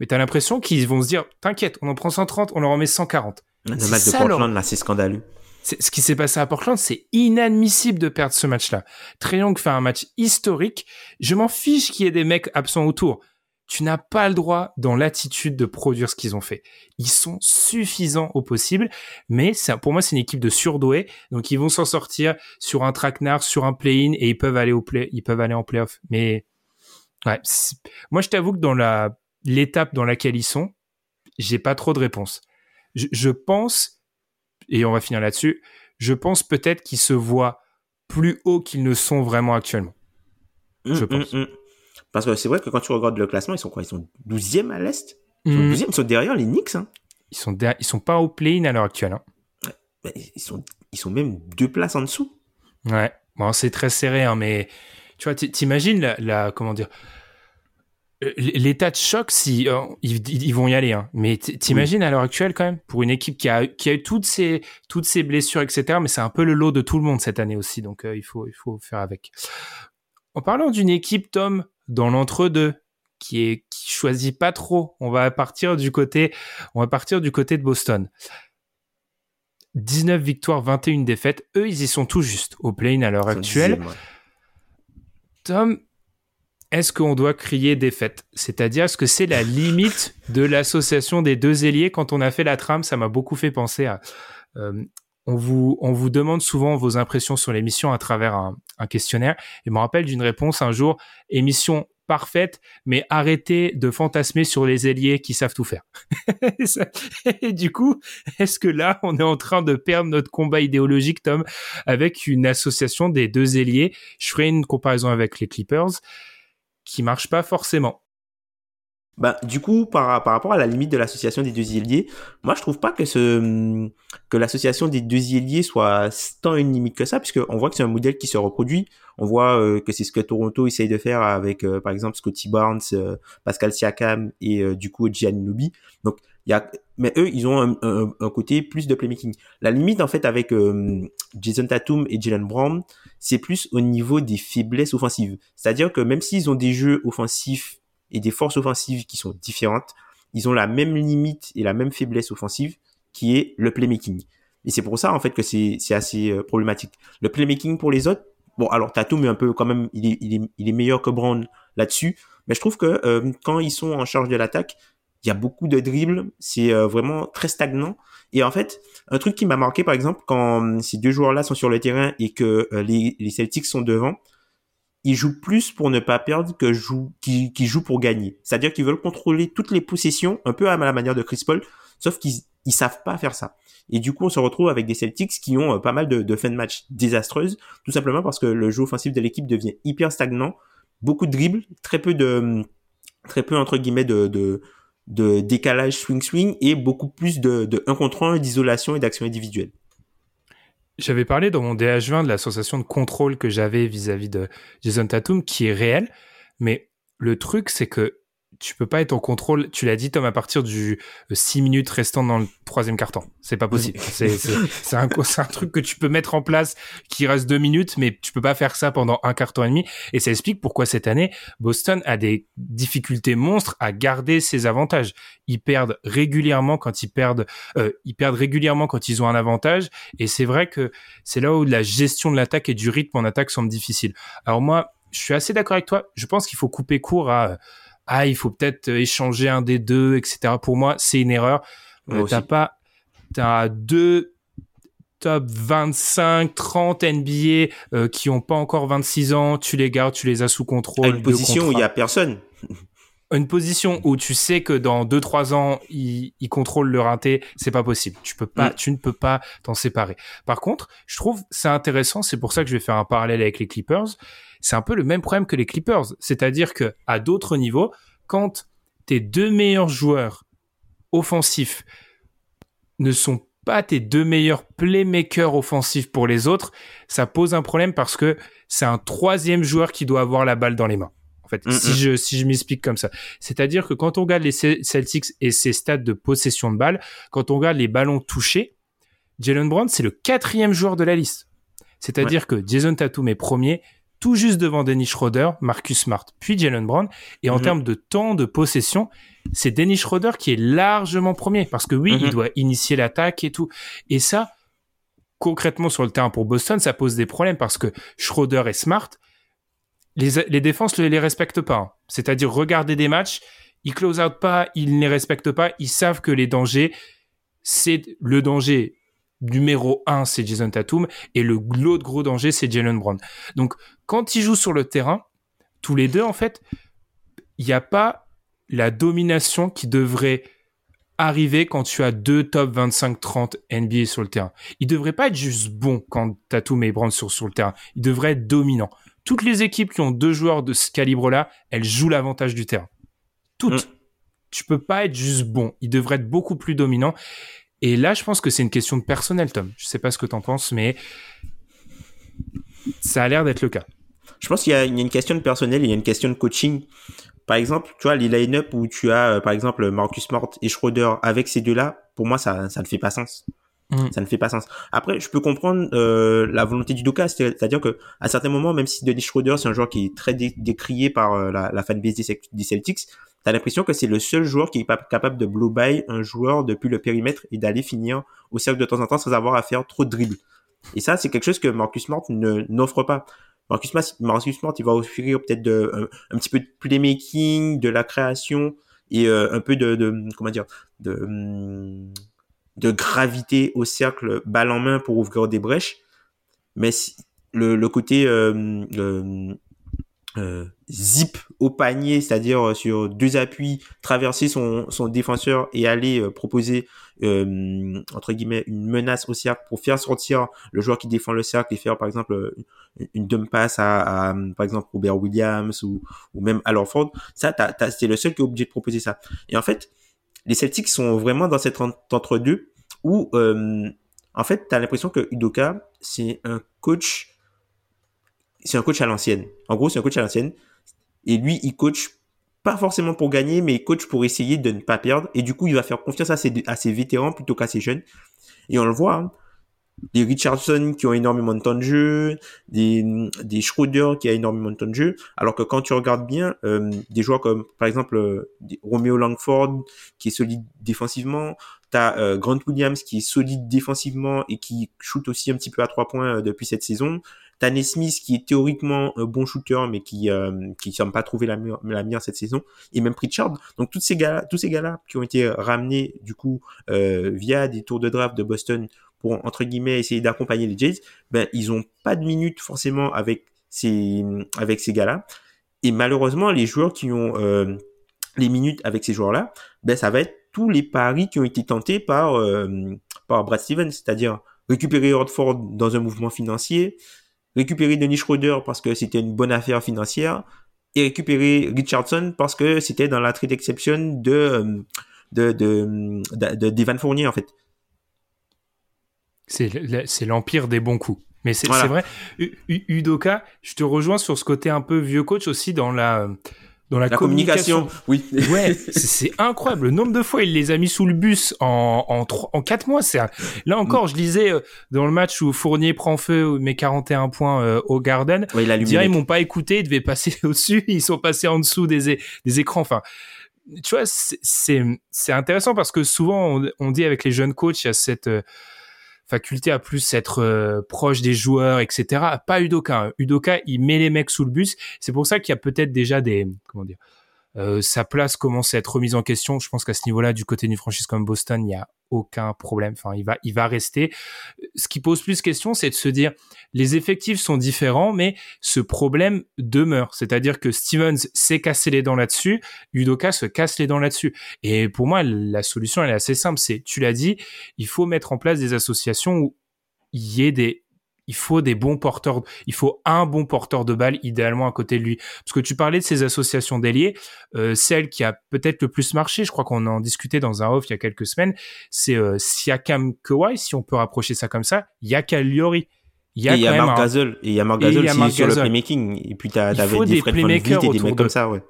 mais t'as l'impression qu'ils vont se dire, t'inquiète, on en prend 130, on leur en met 140. Le match de leur- Portland, là, c'est scandaleux. Ce qui s'est passé à Portland, c'est inadmissible de perdre ce match-là. Young fait un match historique. Je m'en fiche qu'il y ait des mecs absents autour. Tu n'as pas le droit dans l'attitude de produire ce qu'ils ont fait. Ils sont suffisants au possible, mais c'est- pour moi c'est une équipe de surdoués, donc ils vont s'en sortir sur un traquenard, sur un play-in et ils peuvent aller au play, ils peuvent aller en play-off. Mais ouais, moi je t'avoue que dans la l'étape dans laquelle ils sont, j'ai pas trop de réponses. Je, je pense et on va finir là-dessus. Je pense peut-être qu'ils se voient plus haut qu'ils ne sont vraiment actuellement. Je Hum, pense. hum, hum. Parce que c'est vrai que quand tu regardes le classement, ils sont quoi? Ils sont 12e à l'Est? Ils sont Hmm, 12e, ils sont derrière les Knicks. Hein. Ils sont derrière- ils sont pas au play-in à l'heure actuelle. hein. Ils, sont, ils sont même deux places en dessous. Ouais. Bon, c'est très serré, hein, mais tu vois, t'imagines la, la- comment dire l'état de choc si euh, ils, ils vont y aller. Hein. Mais t'imagines à l'heure actuelle quand même pour une équipe qui a qui a eu toutes ces toutes ces blessures, etc. Mais c'est un peu le lot de tout le monde cette année aussi, donc euh, il faut il faut faire avec. En parlant d'une équipe, Tom, dans l'entre-deux, qui est qui choisit pas trop, on va partir du côté on va partir du côté de Boston. 19 victoires, 21 défaites. Eux, ils y sont tout juste au play-in à l'heure actuelle. ouais. Tom, est-ce qu'on doit crier défaite? C'est-à-dire, est-ce que c'est la limite de l'association des deux ailiers? Quand on a fait la trame, ça m'a beaucoup fait penser à... euh, on, vous, on vous demande souvent vos impressions sur l'émission à travers un, questionnaire. Et me rappelle d'une réponse un jour, émission parfaite, mais arrêtez de fantasmer sur les ailiers qui savent tout faire. Et du coup, est-ce que là, on est en train de perdre notre combat idéologique, Tom, avec une association des deux ailiers? Je ferai une comparaison avec les Clippers qui marche pas forcément. Bah, du coup, par, par rapport à la limite de l'association des deux ailiers, moi, je trouve pas que ce, que l'association des deux ailiers soit tant une limite que ça, puisque on voit que c'est un modèle qui se reproduit. On voit euh, que c'est ce que Toronto essaye de faire avec, euh, par exemple, Scotty Barnes, euh, Pascal Siakam et du coup Gianlubi. Donc, il y a, mais eux, ils ont un, un, un côté plus de playmaking. La limite, en fait, avec Jason Tatum et Jalen Brown, c'est plus au niveau des faiblesses offensives. C'est-à-dire que même s'ils ont des jeux offensifs et des forces offensives qui sont différentes, ils ont la même limite et la même faiblesse offensive qui est le playmaking. Et c'est pour ça en fait que c'est assez euh, problématique. Le playmaking pour les autres, bon alors Tatum est un peu quand même il est il est, il est meilleur que Brown là-dessus, mais je trouve que euh, quand ils sont en charge de l'attaque, il y a beaucoup de dribbles, c'est euh, vraiment très stagnant. Et en fait, un truc qui m'a marqué par exemple quand euh, ces deux joueurs-là sont sur le terrain et que euh, les, les Celtics sont devant, ils jouent plus pour ne pas perdre que qu'ils jouent pour gagner. C'est-à-dire qu'ils veulent contrôler toutes les possessions, un peu à la manière de Chris Paul, sauf qu'ils ils savent pas faire ça. Et du coup, on se retrouve avec des Celtics qui ont euh, pas mal de, de fin de match désastreuses, tout simplement parce que le jeu offensif de l'équipe devient hyper stagnant, beaucoup de dribbles, très peu de, très peu entre guillemets de, de, décalage swing swing et beaucoup plus de, de 1 contre 1 d'isolation et d'action individuelle. J'avais parlé dans mon DH20 de la sensation de contrôle que j'avais vis-à-vis de Jason Tatum, qui est réelle, mais le truc, c'est que tu peux pas être en contrôle. Tu l'as dit, Tom, à partir du 6 minutes restant dans le troisième carton. C'est pas possible. C'est, c'est, c'est un, c'est un truc que tu peux mettre en place qui reste deux minutes, mais tu peux pas faire ça pendant un carton et demi. Et ça explique pourquoi cette année, Boston a des difficultés monstres à garder ses avantages. Ils perdent régulièrement quand ils perdent, euh, ils perdent régulièrement quand ils ont un avantage. Et c'est vrai que c'est là où la gestion de l'attaque et du rythme en attaque semble difficile. Alors moi, je suis assez d'accord avec toi. Je pense qu'il faut couper court à, ah, il faut peut-être échanger un des deux, etc. Pour moi, c'est une erreur. Euh, t'as pas, t'as deux top 25, 30 NBA euh, qui ont pas encore 26 ans, tu les gardes, tu les as sous contrôle. À une position où il y a personne. Une position où tu sais que dans 2-3 ans, ils, ils contrôlent le raté, c'est pas possible. Tu peux pas, mm. tu ne peux pas t'en séparer. Par contre, je trouve c'est intéressant, c'est pour ça que je vais faire un parallèle avec les Clippers. C'est un peu le même problème que les Clippers, c'est-à-dire que à d'autres niveaux, quand tes deux meilleurs joueurs offensifs ne sont pas tes deux meilleurs playmakers offensifs pour les autres, ça pose un problème parce que c'est un troisième joueur qui doit avoir la balle dans les mains. En fait, si je si je m'explique comme ça, c'est-à-dire que quand on regarde les Celtics et ses stats de possession de balle, quand on regarde les ballons touchés, Jalen Brown c'est le quatrième joueur de la liste. C'est-à-dire que Jason Tatum est premier, tout juste devant Dennis Schroeder, Marcus Smart, puis Jalen Brown. Et en mhm. termes de temps de possession, c'est Dennis Schroeder qui est largement premier. Parce que oui, il mhm. doit initier l'attaque et tout. Et ça, concrètement sur le terrain pour Boston, ça pose des problèmes parce que Schroeder et Smart, les, les défenses ne les respectent pas. Hein. C'est-à-dire regarder des matchs, ils close out pas, ils ne les respectent pas, ils savent que les dangers, c'est le danger numéro un, c'est Jason Tatum, et le l'autre gros danger, c'est Jalen Brown. Donc, quand ils jouent sur le terrain, tous les deux, en fait, il n'y a pas la domination qui devrait arriver quand tu as deux top 25-30 NBA sur le terrain. Ils devraient pas être juste bons quand Tatum et Brown sont sur le terrain. Ils devraient être dominants. Toutes les équipes qui ont deux joueurs de ce calibre-là, elles jouent l'avantage du terrain. Toutes. Mm. Tu peux pas être juste bon. Ils devraient être beaucoup plus dominants. Et là, je pense que c'est une question de personnel, Tom. Je sais pas ce que tu en penses, mais ça a l'air d'être le cas. Je pense qu'il y, a une question de personnel, il y a une question de coaching. Par exemple, tu vois, les line-up où tu as, euh, par exemple, Marcus Smart et Schroeder avec ces deux-là, pour moi, ça, ça ne fait pas sens. Mm. Ça ne fait pas sens. Après, je peux comprendre euh, la volonté du Doka, c'est-à-dire que à certains moments, même si Dennis Schroeder, c'est un joueur qui est très décrié par euh, la, la fanbase des Celtics, t'as l'impression que c'est le seul joueur qui est pas capable de blow by un joueur depuis le périmètre et d'aller finir au cercle de temps en temps sans avoir à faire trop de dribbles. Et ça, c'est quelque chose que Marcus Smart n'offre pas. Marcus Smart, Marcus il va offrir peut-être de, un, petit peu de playmaking, de la création et euh, un peu de, de, comment dire, de, de gravité au cercle, balle en main pour ouvrir des brèches. Mais le, le côté euh, euh, euh, zip au panier, c'est-à-dire euh, sur deux appuis, traverser son, son défenseur et aller euh, proposer entre guillemets une menace au cercle pour faire sortir le joueur qui défend le cercle et faire par exemple une dump pass à, par exemple Robert Williams ou, ou même à Ford. Ça, c'est le seul qui est obligé de proposer ça. Et en fait, les Celtics sont vraiment dans cet entre-deux où en fait, tu as l'impression que Udoka, c'est un coach c'est un coach à l'ancienne. En gros, c'est un coach à l'ancienne. Et lui, il coach pas forcément pour gagner, mais il coach pour essayer de ne pas perdre. Et du coup, il va faire confiance à ses, à ses vétérans plutôt qu'à ses jeunes. Et on le voit, hein. des Richardson qui ont énormément de temps de jeu, des, des Schroeder qui a énormément de temps de jeu. Alors que quand tu regardes bien, euh, des joueurs comme, par exemple, euh, Romeo Langford, qui est solide défensivement, T'as euh, Grant Williams qui est solide défensivement et qui shoot aussi un petit peu à trois points euh, depuis cette saison. T'as Nesmith qui est théoriquement un bon shooter mais qui euh, qui semble pas trouver la meilleure, la cette saison et même Pritchard. Donc tous ces gars tous ces gars-là qui ont été ramenés du coup euh, via des tours de draft de Boston pour entre guillemets essayer d'accompagner les Jays, ben ils ont pas de minutes forcément avec ces avec ces gars-là. Et malheureusement les joueurs qui ont euh, les minutes avec ces joueurs-là, ben ça va être tous les paris qui ont été tentés par, euh, par Brad Stevens, c'est-à-dire récupérer Hortford dans un mouvement financier, récupérer Denis Schroeder parce que c'était une bonne affaire financière, et récupérer Richardson parce que c'était dans la trade exception de, euh, de, de, d'Evan Fournier, en fait. C'est l'empire des bons coups. Mais c'est vrai, Udoka, je te rejoins sur ce côté un peu vieux coach aussi dans la dans la, communication. Oui. Ouais, c'est incroyable. Le nombre de fois il les a mis sous le bus en en, en quatre mois. C'est là encore, je lisais euh, dans le match où Fournier prend feu, met 41 points euh, au Garden. Ouais, il dirait ils m'ont pas écouté, ils devaient passer au-dessus, ils sont passés en dessous des des écrans. Enfin, tu vois, c'est c'est intéressant parce que souvent on, on, dit avec les jeunes coachs, il y a cette euh, faculté à plus être euh, proche des joueurs, etc. Pas Udoka. Hein. Udoka, il met les mecs sous le bus. C'est pour ça qu'il y a peut-être déjà des, comment dire, euh, sa place commence à être remise en question. Je pense qu'à ce niveau-là, du côté d'une franchise comme Boston, il y a aucun problème. Enfin, il va, il va rester. Ce qui pose plus question, c'est de se dire, les effectifs sont différents, mais ce problème demeure. C'est-à-dire que Stevens s'est cassé les dents là-dessus, Udoka se casse les dents là-dessus. Et pour moi, la solution, elle est assez simple. C'est, tu l'as dit, il faut mettre en place des associations où il y ait des il faut des bons porteurs, il faut un bon porteur de balle idéalement à côté de lui. Parce que tu parlais de ces associations d'ailiers, euh, celle qui a peut-être le plus marché, je crois qu'on en discutait dans un off il y a quelques semaines, c'est euh, Siakam Kawhi, si on peut rapprocher ça comme ça, Yaka Liori. Il y a, et il y a Marc Gasol, et il y a Marc Gasol sur le playmaking, et puis t'avais des, des playmakers et des mecs comme ça, ouais.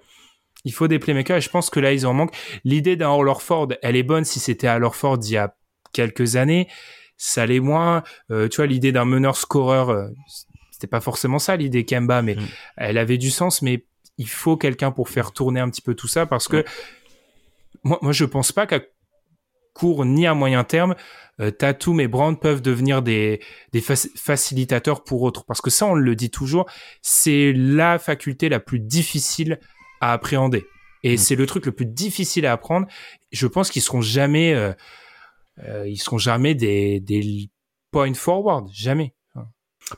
Il faut des playmakers et je pense que là ils en manquent. L'idée d'un Orford, elle est bonne si c'était à il y a quelques années ça l'est moins. Euh, tu vois, l'idée d'un meneur scoreur, euh, c'était pas forcément ça l'idée Kemba, mais mm. elle avait du sens. Mais il faut quelqu'un pour faire tourner un petit peu tout ça parce que moi, moi, je pense pas qu'à court ni à moyen terme, euh, Tatum et Brown peuvent devenir des, des facilitateurs pour autres. Parce que ça, on le dit toujours, c'est la faculté la plus difficile à appréhender. Et mm. c'est le truc le plus difficile à apprendre. Je pense qu'ils seront jamais euh, ils seront jamais des, point forward, jamais.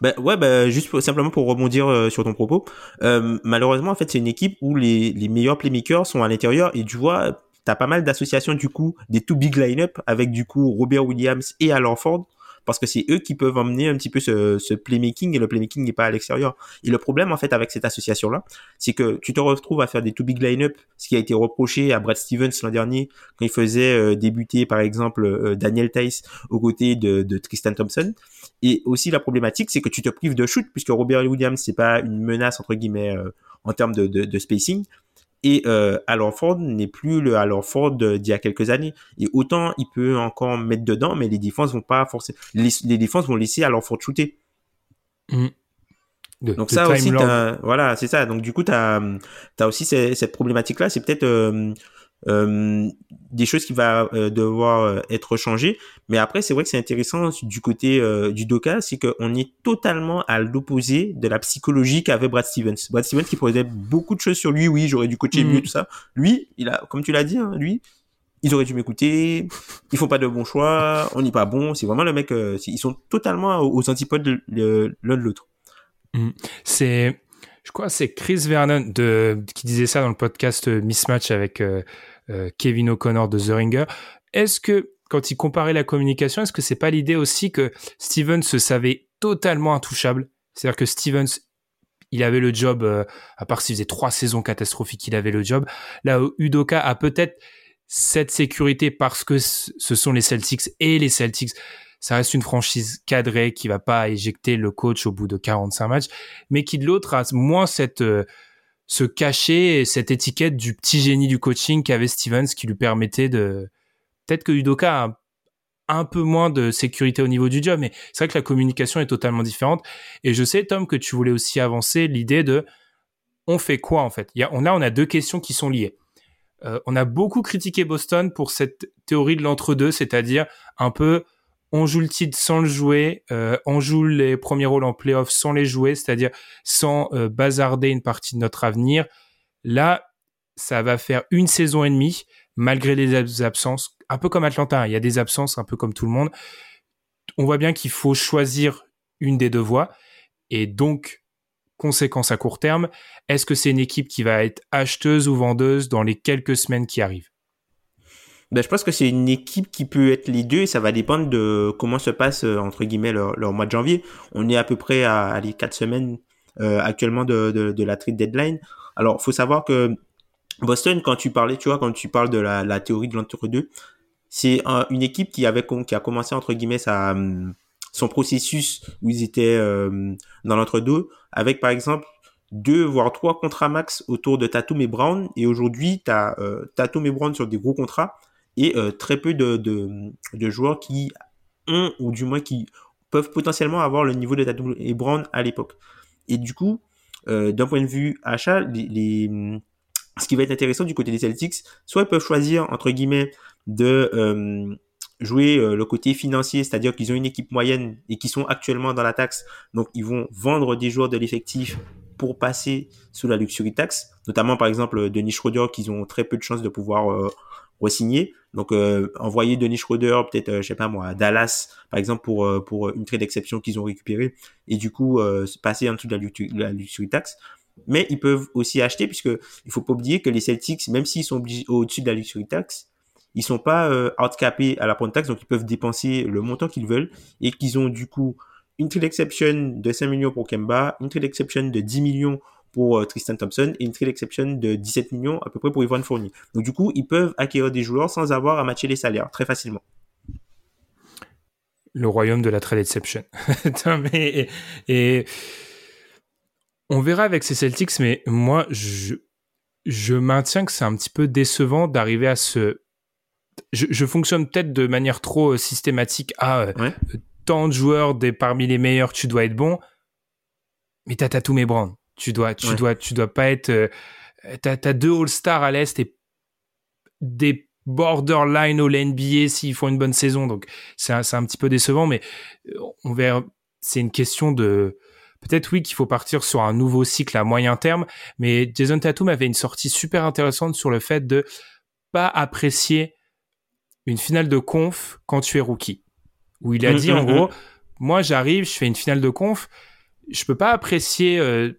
Ben ouais, ben juste simplement pour rebondir euh, sur ton propos, euh, malheureusement en fait c'est une équipe où les, les meilleurs playmakers sont à l'intérieur et tu vois t'as pas mal d'associations du coup des two big line-up avec du coup Robert Williams et Alan Ford parce que c'est eux qui peuvent emmener un petit peu ce, playmaking et le playmaking n'est pas à l'extérieur. Et le problème en fait avec cette association là, c'est que tu te retrouves à faire des two big line-up, ce qui a été reproché à Brad Stevens l'an dernier quand il faisait euh, débuter par exemple euh, Daniel Tice aux côtés de, Tristan Thompson. Et aussi la problématique, c'est que tu te prives de shoot puisque Robert Williams c'est pas une menace entre guillemets euh, en termes de spacing. Et euh, Ford n'est plus le Alan Ford d'il y a quelques années. Et autant il peut encore mettre dedans, mais les défenses vont pas forcer. Les, les défenses vont laisser Alan Ford shooter. Mm. Donc ça aussi, voilà, c'est ça. Donc du coup, tu as, as, aussi cette, cette problématique-là. C'est peut-être euh, des choses qui va euh, devoir euh, être changées. Mais après, c'est vrai que c'est intéressant du côté du Doka, c'est qu'on est totalement à l'opposé de la psychologie qu'avait Brad Stevens. Brad Stevens qui posait beaucoup de choses sur lui. Oui, j'aurais dû coacher mieux, mm. tout ça. Lui, il a, comme tu l'as dit, hein, lui, ils auraient dû m'écouter. Ils font pas de bons choix. On n'est pas bon. C'est vraiment le mec. ils sont totalement aux antipodes l'un de l'autre. Mm. C'est je crois c'est Chris Vernon de, qui disait ça dans le podcast Mismatch avec euh, Kevin O'Connor de The Ringer. Est-ce que quand il comparait la communication, est-ce que c'est pas l'idée aussi que Stevens se savait totalement intouchable? C'est-à-dire que Stevens, il avait le job, euh, à part s'il faisait trois saisons catastrophiques, il avait le job. Là Udoka a peut-être cette sécurité parce que ce sont les Celtics et les Celtics, ça reste une franchise cadrée qui va pas éjecter le coach au bout de 45 matchs, mais qui de l'autre a moins cette euh, se cacher cette étiquette du petit génie du coaching qu'avait Stevens qui lui permettait de peut-être que Udoka a un peu moins de sécurité au niveau du job mais c'est vrai que la communication est totalement différente. Et je sais Tom que tu voulais aussi avancer l'idée de on fait quoi en fait? Il y on a on deux questions qui sont liées. Euh, on a beaucoup critiqué Boston pour cette théorie de l'entre-deux c'est-à-dire un peu on joue le titre sans le jouer, euh, on joue les premiers rôles en playoff sans les jouer, c'est-à-dire sans euh, bazarder une partie de notre avenir. Là, ça va faire une saison et demie, malgré les absences, un peu comme Atlanta, hein. il y a des absences, un peu comme tout le monde. On voit bien qu'il faut choisir une des deux voies, et donc, conséquence à court terme, est-ce que c'est une équipe qui va être acheteuse ou vendeuse dans les quelques semaines qui arrivent? Ben, je pense que c'est une équipe qui peut être les deux et ça va dépendre de comment se passe, euh, entre guillemets, leur, mois de janvier. On est à peu près à, les quatre semaines euh, actuellement de, de, de, la trade deadline. Alors, faut savoir que Boston, quand tu parlais, tu vois, quand tu parles de la, la théorie de l'entre-deux, c'est une équipe qui avait qui a commencé entre guillemets sa son processus où ils étaient euh, dans l'entre-deux avec par exemple deux voire trois contrats max autour de Tatum et Brown et aujourd'hui tu as euh, Tatum et Brown sur des gros contrats et euh, très peu de, joueurs qui ont, ou du moins qui peuvent potentiellement avoir le niveau de Tatum et Brown à l'époque. Et du coup, euh, d'un point de vue achat, ce qui va être intéressant du côté des Celtics, soit ils peuvent choisir, entre guillemets, de euh, jouer le côté financier, c'est-à-dire qu'ils ont une équipe moyenne et qui sont actuellement dans la taxe, donc ils vont vendre des joueurs de l'effectif pour passer sous la luxury tax, notamment par exemple Denis Schroeder, qu'ils ont très peu de chances de pouvoir re-signer. Donc euh, envoyer Denis Schroeder peut-être euh, je sais pas moi à Dallas par exemple pour euh, pour une trade d'exception qu'ils ont récupéré et du coup euh, passer en dessous de la, luxury tax. Mais ils peuvent aussi acheter puisque il faut pas oublier que les Celtics même s'ils sont au-dessus de la luxury tax, ils sont pas outcapés à la point de taxe donc ils peuvent dépenser le montant qu'ils veulent et qu'ils ont du coup une trade exception de 5 millions pour Kemba, une trade exception de 10 millions pour euh, Tristan Thompson et une trade exception de 17 millions à peu près pour Yvonne Fournier. Donc du coup, ils peuvent acquérir des joueurs sans avoir à matcher les salaires très facilement. Le royaume de la trade exception. et, on verra avec ces Celtics, mais moi, je, je maintiens que c'est un petit peu décevant d'arriver à ce... Je, fonctionne peut-être de manière trop euh, systématique à euh, tant de joueurs des, parmi les meilleurs, tu dois être bon, mais t'as et Brown. Tu dois, tu dois, tu dois pas être. Euh, t'as, as deux All-Stars à l'Est et des borderline au NBA s'ils font une bonne saison. Donc, c'est un, un, petit peu décevant, mais euh, on verra. C'est une question de. Peut-être oui qu'il faut partir sur un nouveau cycle à moyen terme, mais Jason Tatum avait une sortie super intéressante sur le fait de pas apprécier une finale de conf quand tu es rookie. Où il a mm, dit en mm, gros, moi j'arrive, je fais une finale de conf, je peux pas apprécier euh,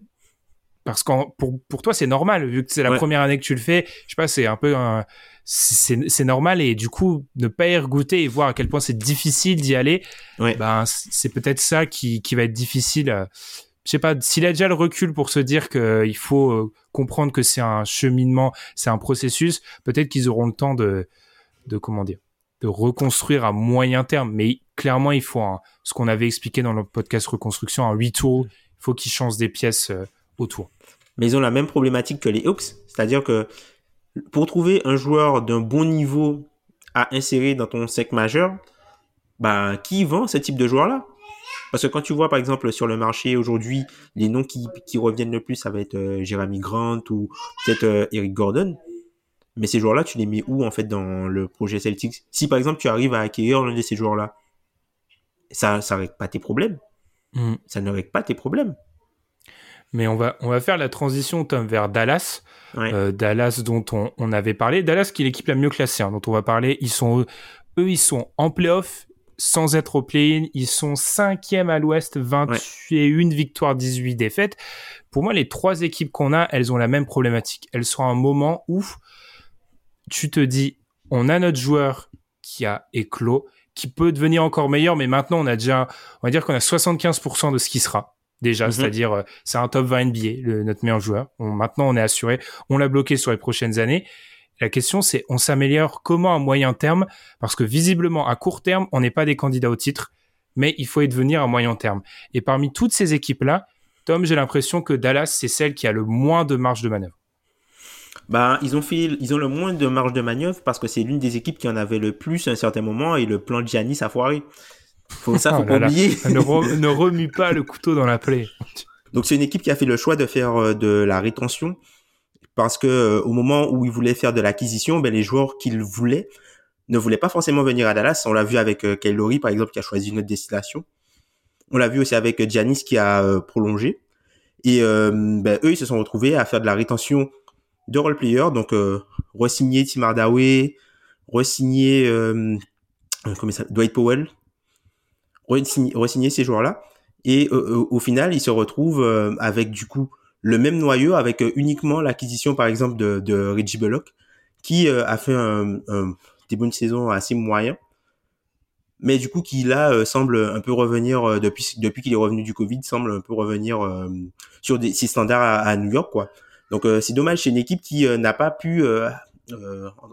parce que pour, pour toi c'est normal vu que c'est la première année que tu le fais. Je sais pas c'est un peu un, c'est normal et du coup ne pas y goûter et voir à quel point c'est difficile d'y aller ben c'est peut-être ça qui, qui va être difficile je sais pas s'il a déjà le recul pour se dire qu'il faut euh, comprendre que c'est un cheminement c'est un processus peut-être qu'ils auront le temps de de comment dire de reconstruire à moyen terme. Mais clairement il faut ce qu'on avait expliqué dans le podcast reconstruction un retool il faut qu'ils changent des pièces euh, autour. Mais ils ont la même problématique que les Hawks, c'est-à-dire que pour trouver un joueur d'un bon niveau à insérer dans ton sec majeur, bah, qui vend ce type de joueur-là? Parce que quand tu vois, par exemple, sur le marché aujourd'hui, les noms qui, reviennent le plus, ça va être euh, Jeremy Grant ou peut-être euh, Eric Gordon. Mais ces joueurs-là, tu les mets où, en fait, dans le projet Celtics? Si, par exemple, tu arrives à acquérir l'un de ces joueurs-là, ça, ça règle pas tes problèmes. Mm. Ça ne règle pas tes problèmes. Mais on va, on va faire la transition Tom, vers Dallas. Euh, Dallas dont on, on, avait parlé. Dallas qui est l'équipe la mieux classée, hein, dont on va parler. Ils sont, eux, ils sont en playoff sans être au play-in. Ils sont cinquième à l'ouest, 21 victoires, 18 défaites. Pour moi, les trois équipes qu'on a, elles ont la même problématique. Elles sont à un moment où tu te dis, on a notre joueur qui a éclos, qui peut devenir encore meilleur, mais maintenant on a déjà, on va dire qu'on a 75% de ce qui sera déjà, mhm. c'est-à-dire euh, c'est un top 20 NBA, le, notre meilleur joueur. maintenant, on est assuré, on l'a bloqué sur les prochaines années. La question, c'est on s'améliore comment à moyen terme? Parce que visiblement, à court terme, on n'est pas des candidats au titre, mais il faut y devenir à moyen terme. Et parmi toutes ces équipes-là, Tom, j'ai l'impression que Dallas, c'est celle qui a le moins de marge de manœuvre. Bah, ils ont fait, ils ont le moins de marge de manœuvre parce que c'est l'une des équipes qui en avait le plus à un certain moment et le plan de Giannis a foiré. Faut ça, faut oh pas oublier. ne, remue pas le couteau dans la plaie. Donc c'est une équipe qui a fait le choix de faire euh, de la rétention parce que euh, au moment où ils voulaient faire de l'acquisition, ben les joueurs qu'ils voulaient ne voulaient pas forcément venir à Dallas. On l'a vu avec euh, Kyle par exemple qui a choisi une autre destination. On l'a vu aussi avec Giannis qui a euh, prolongé. Et ben, eux ils se sont retrouvés à faire de la rétention de role player, donc re-signer Tim Hardaway, re-signer Dwight Powell, re-signer ces joueurs-là. Et euh, euh, au final, ils se retrouvent euh, avec du coup le même noyau, avec uniquement l'acquisition par exemple de, de Reggie Bullock, qui a fait un, un début de saison assez moyen, mais du coup qui là semble un peu revenir depuis depuis qu'il est revenu du Covid, semble un peu revenir sur des, ses standards à, New York quoi. Donc c'est dommage, c'est une équipe qui n'a pas pu,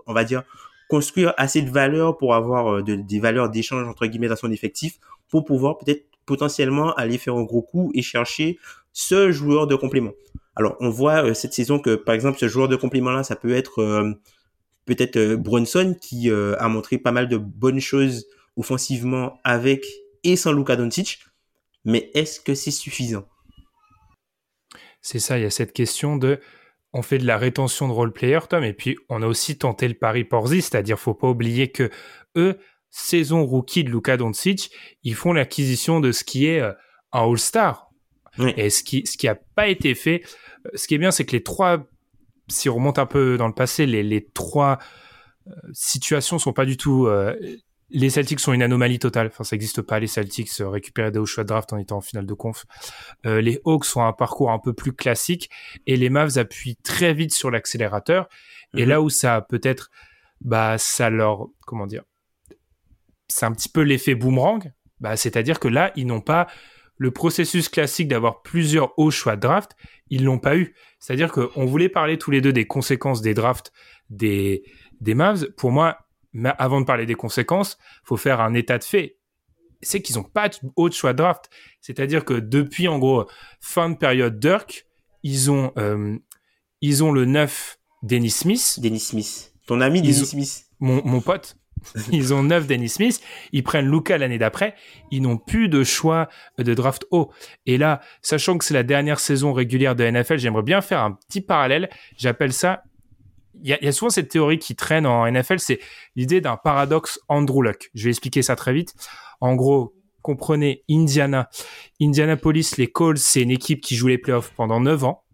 on va dire, construire assez de valeur pour avoir des valeurs d'échange entre guillemets dans son effectif pour pouvoir peut-être potentiellement aller faire un gros coup et chercher ce joueur de complément. Alors, on voit euh, cette saison que, par exemple, ce joueur de complément-là, ça peut être euh, peut-être euh, Brunson qui a montré pas mal de bonnes choses offensivement avec et sans Luka Doncic. Mais est-ce que c'est suffisant? C'est ça, il y a cette question de on fait de la rétention de role player, Tom, et puis on a aussi tenté le pari Porzi, c'est-à-dire faut pas oublier que eux, saison rookie de Luka Doncic, ils font l'acquisition de ce qui est euh, un All-Star. Et ce qui, ce qui a pas été fait, euh, ce qui est bien, c'est que les trois, si on remonte un peu dans le passé, les, les trois euh, situations sont pas du tout. les Celtics sont une anomalie totale. Enfin, ça n'existe pas. Les Celtics récupérer des hauts choix de draft en étant en finale de conf. les Hawks sont un parcours un peu plus classique et les Mavs appuient très vite sur l'accélérateur. Et mhm. là où ça peut-être, bah, ça leur, comment dire, c'est un petit peu l'effet boomerang. Bah, c'est-à-dire que là, ils n'ont pas le processus classique d'avoir plusieurs hauts choix de draft, ils l'ont pas eu. C'est-à-dire qu'on voulait parler tous les deux des conséquences des drafts des, des Mavs. Pour moi, avant de parler des conséquences, faut faire un état de fait. C'est qu'ils ont pas de haut choix de draft. C'est-à-dire que depuis, en gros, fin de période Dirk, ils ont, euh, ils ont le 9 Dennis Smith. Dennis Smith. Ton ami Dennis Smith. Mon, mon pote. ils ont 9 Dennis Smith, ils prennent Luca l'année d'après, ils n'ont plus de choix de draft haut. Et là, sachant que c'est la dernière saison régulière de NFL, j'aimerais bien faire un petit parallèle. J'appelle ça il y, a souvent cette théorie qui traîne en NFL, c'est l'idée d'un paradoxe Andrew Luck. Je vais expliquer ça très vite. En gros, comprenez Indiana. Indianapolis, les Colts, c'est une équipe qui joue les playoffs pendant 9 ans.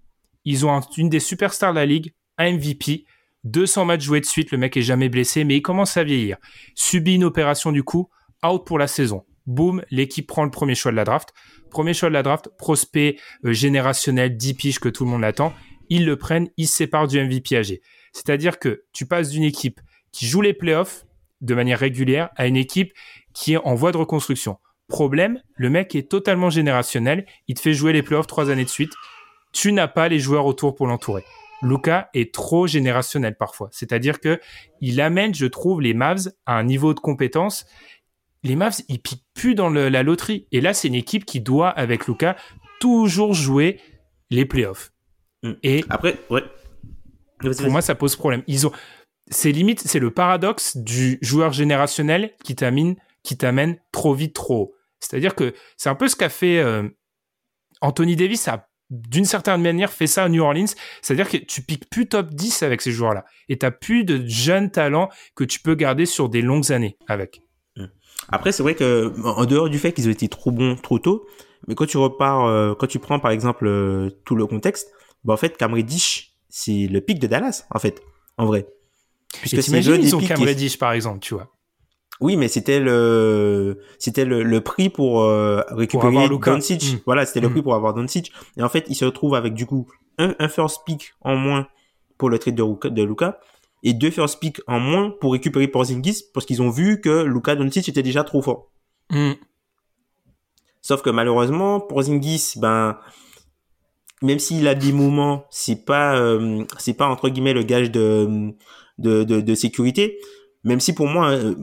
Ils ont une des superstars de la ligue, un MVP, 200 matchs joués de suite, le mec est jamais blessé, mais il commence à vieillir. Subit une opération du coup, out pour la saison. Boum, l'équipe prend le premier choix de la draft. Premier choix de la draft, prospect euh, générationnel, 10 piges que tout le monde attend. Ils le prennent, ils se séparent du MVP âgé. C'est-à-dire que tu passes d'une équipe qui joue les playoffs de manière régulière à une équipe qui est en voie de reconstruction. Problème, le mec est totalement générationnel, il te fait jouer les playoffs trois années de suite. Tu n'as pas les joueurs autour pour l'entourer. Luca est trop générationnel parfois. C'est-à-dire que il amène, je trouve, les Mavs à un niveau de compétence. Les Mavs, ils piquent plus dans la loterie. Et là, c'est une équipe qui doit, avec Luca, toujours jouer les playoffs. Mm. Et après, ouais. Pour moi, ça pose problème. Ils ont, c'est limite, c'est le paradoxe du joueur générationnel qui t'amène, qui t'amène trop vite, trop haut. C'est-à-dire que c'est un peu ce qu'a fait euh, Anthony Davis a d'une certaine manière fait ça à New Orleans, c'est-à-dire que tu piques plus top 10 avec ces joueurs-là et tu plus de jeunes talents que tu peux garder sur des longues années avec. Mmh. Après c'est vrai que en dehors du fait qu'ils ont été trop bons trop tôt, mais quand tu repars euh, quand tu prends par exemple euh, tout le contexte, bah en fait Cam Reddish c'est le pic de Dallas, en fait, en vrai. Puisque c'est ils ont Cam Reddish, par exemple, tu vois. Oui, mais c'était le c'était le, le, prix pour euh, récupérer Doncic. Mm. Voilà, c'était le mm. prix pour avoir Doncic. Et en fait, il se retrouve avec du coup un, un first pick en moins pour le trade de, de Luca et deux first pick en moins pour récupérer Porzingis parce qu'ils ont vu que Luca Doncic était déjà trop fort. Mm. Sauf que malheureusement, Porzingis, ben même s'il a des moments, c'est pas euh, c'est pas entre guillemets le gage de de, de, sécurité. Même si pour moi, euh,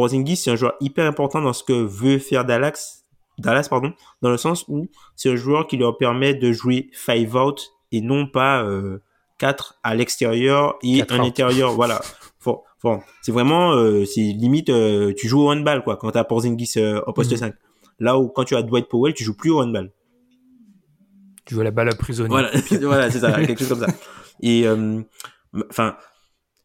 Porzingis c'est un joueur hyper important dans ce que veut faire Dallas, Dallas pardon, dans le sens où c'est un joueur qui leur permet de jouer five out et non pas euh, 4 à l'extérieur et un intérieur. Voilà. c'est vraiment euh, c'est limite euh, tu joues au handball quoi quand tu as Porzingis au poste 5. Mhm. Là où quand tu as Dwight Powell, tu joues plus au handball. Tu vois la balle à prisonnier. Voilà, voilà c'est ça, quelque chose comme ça. Et euh, enfin,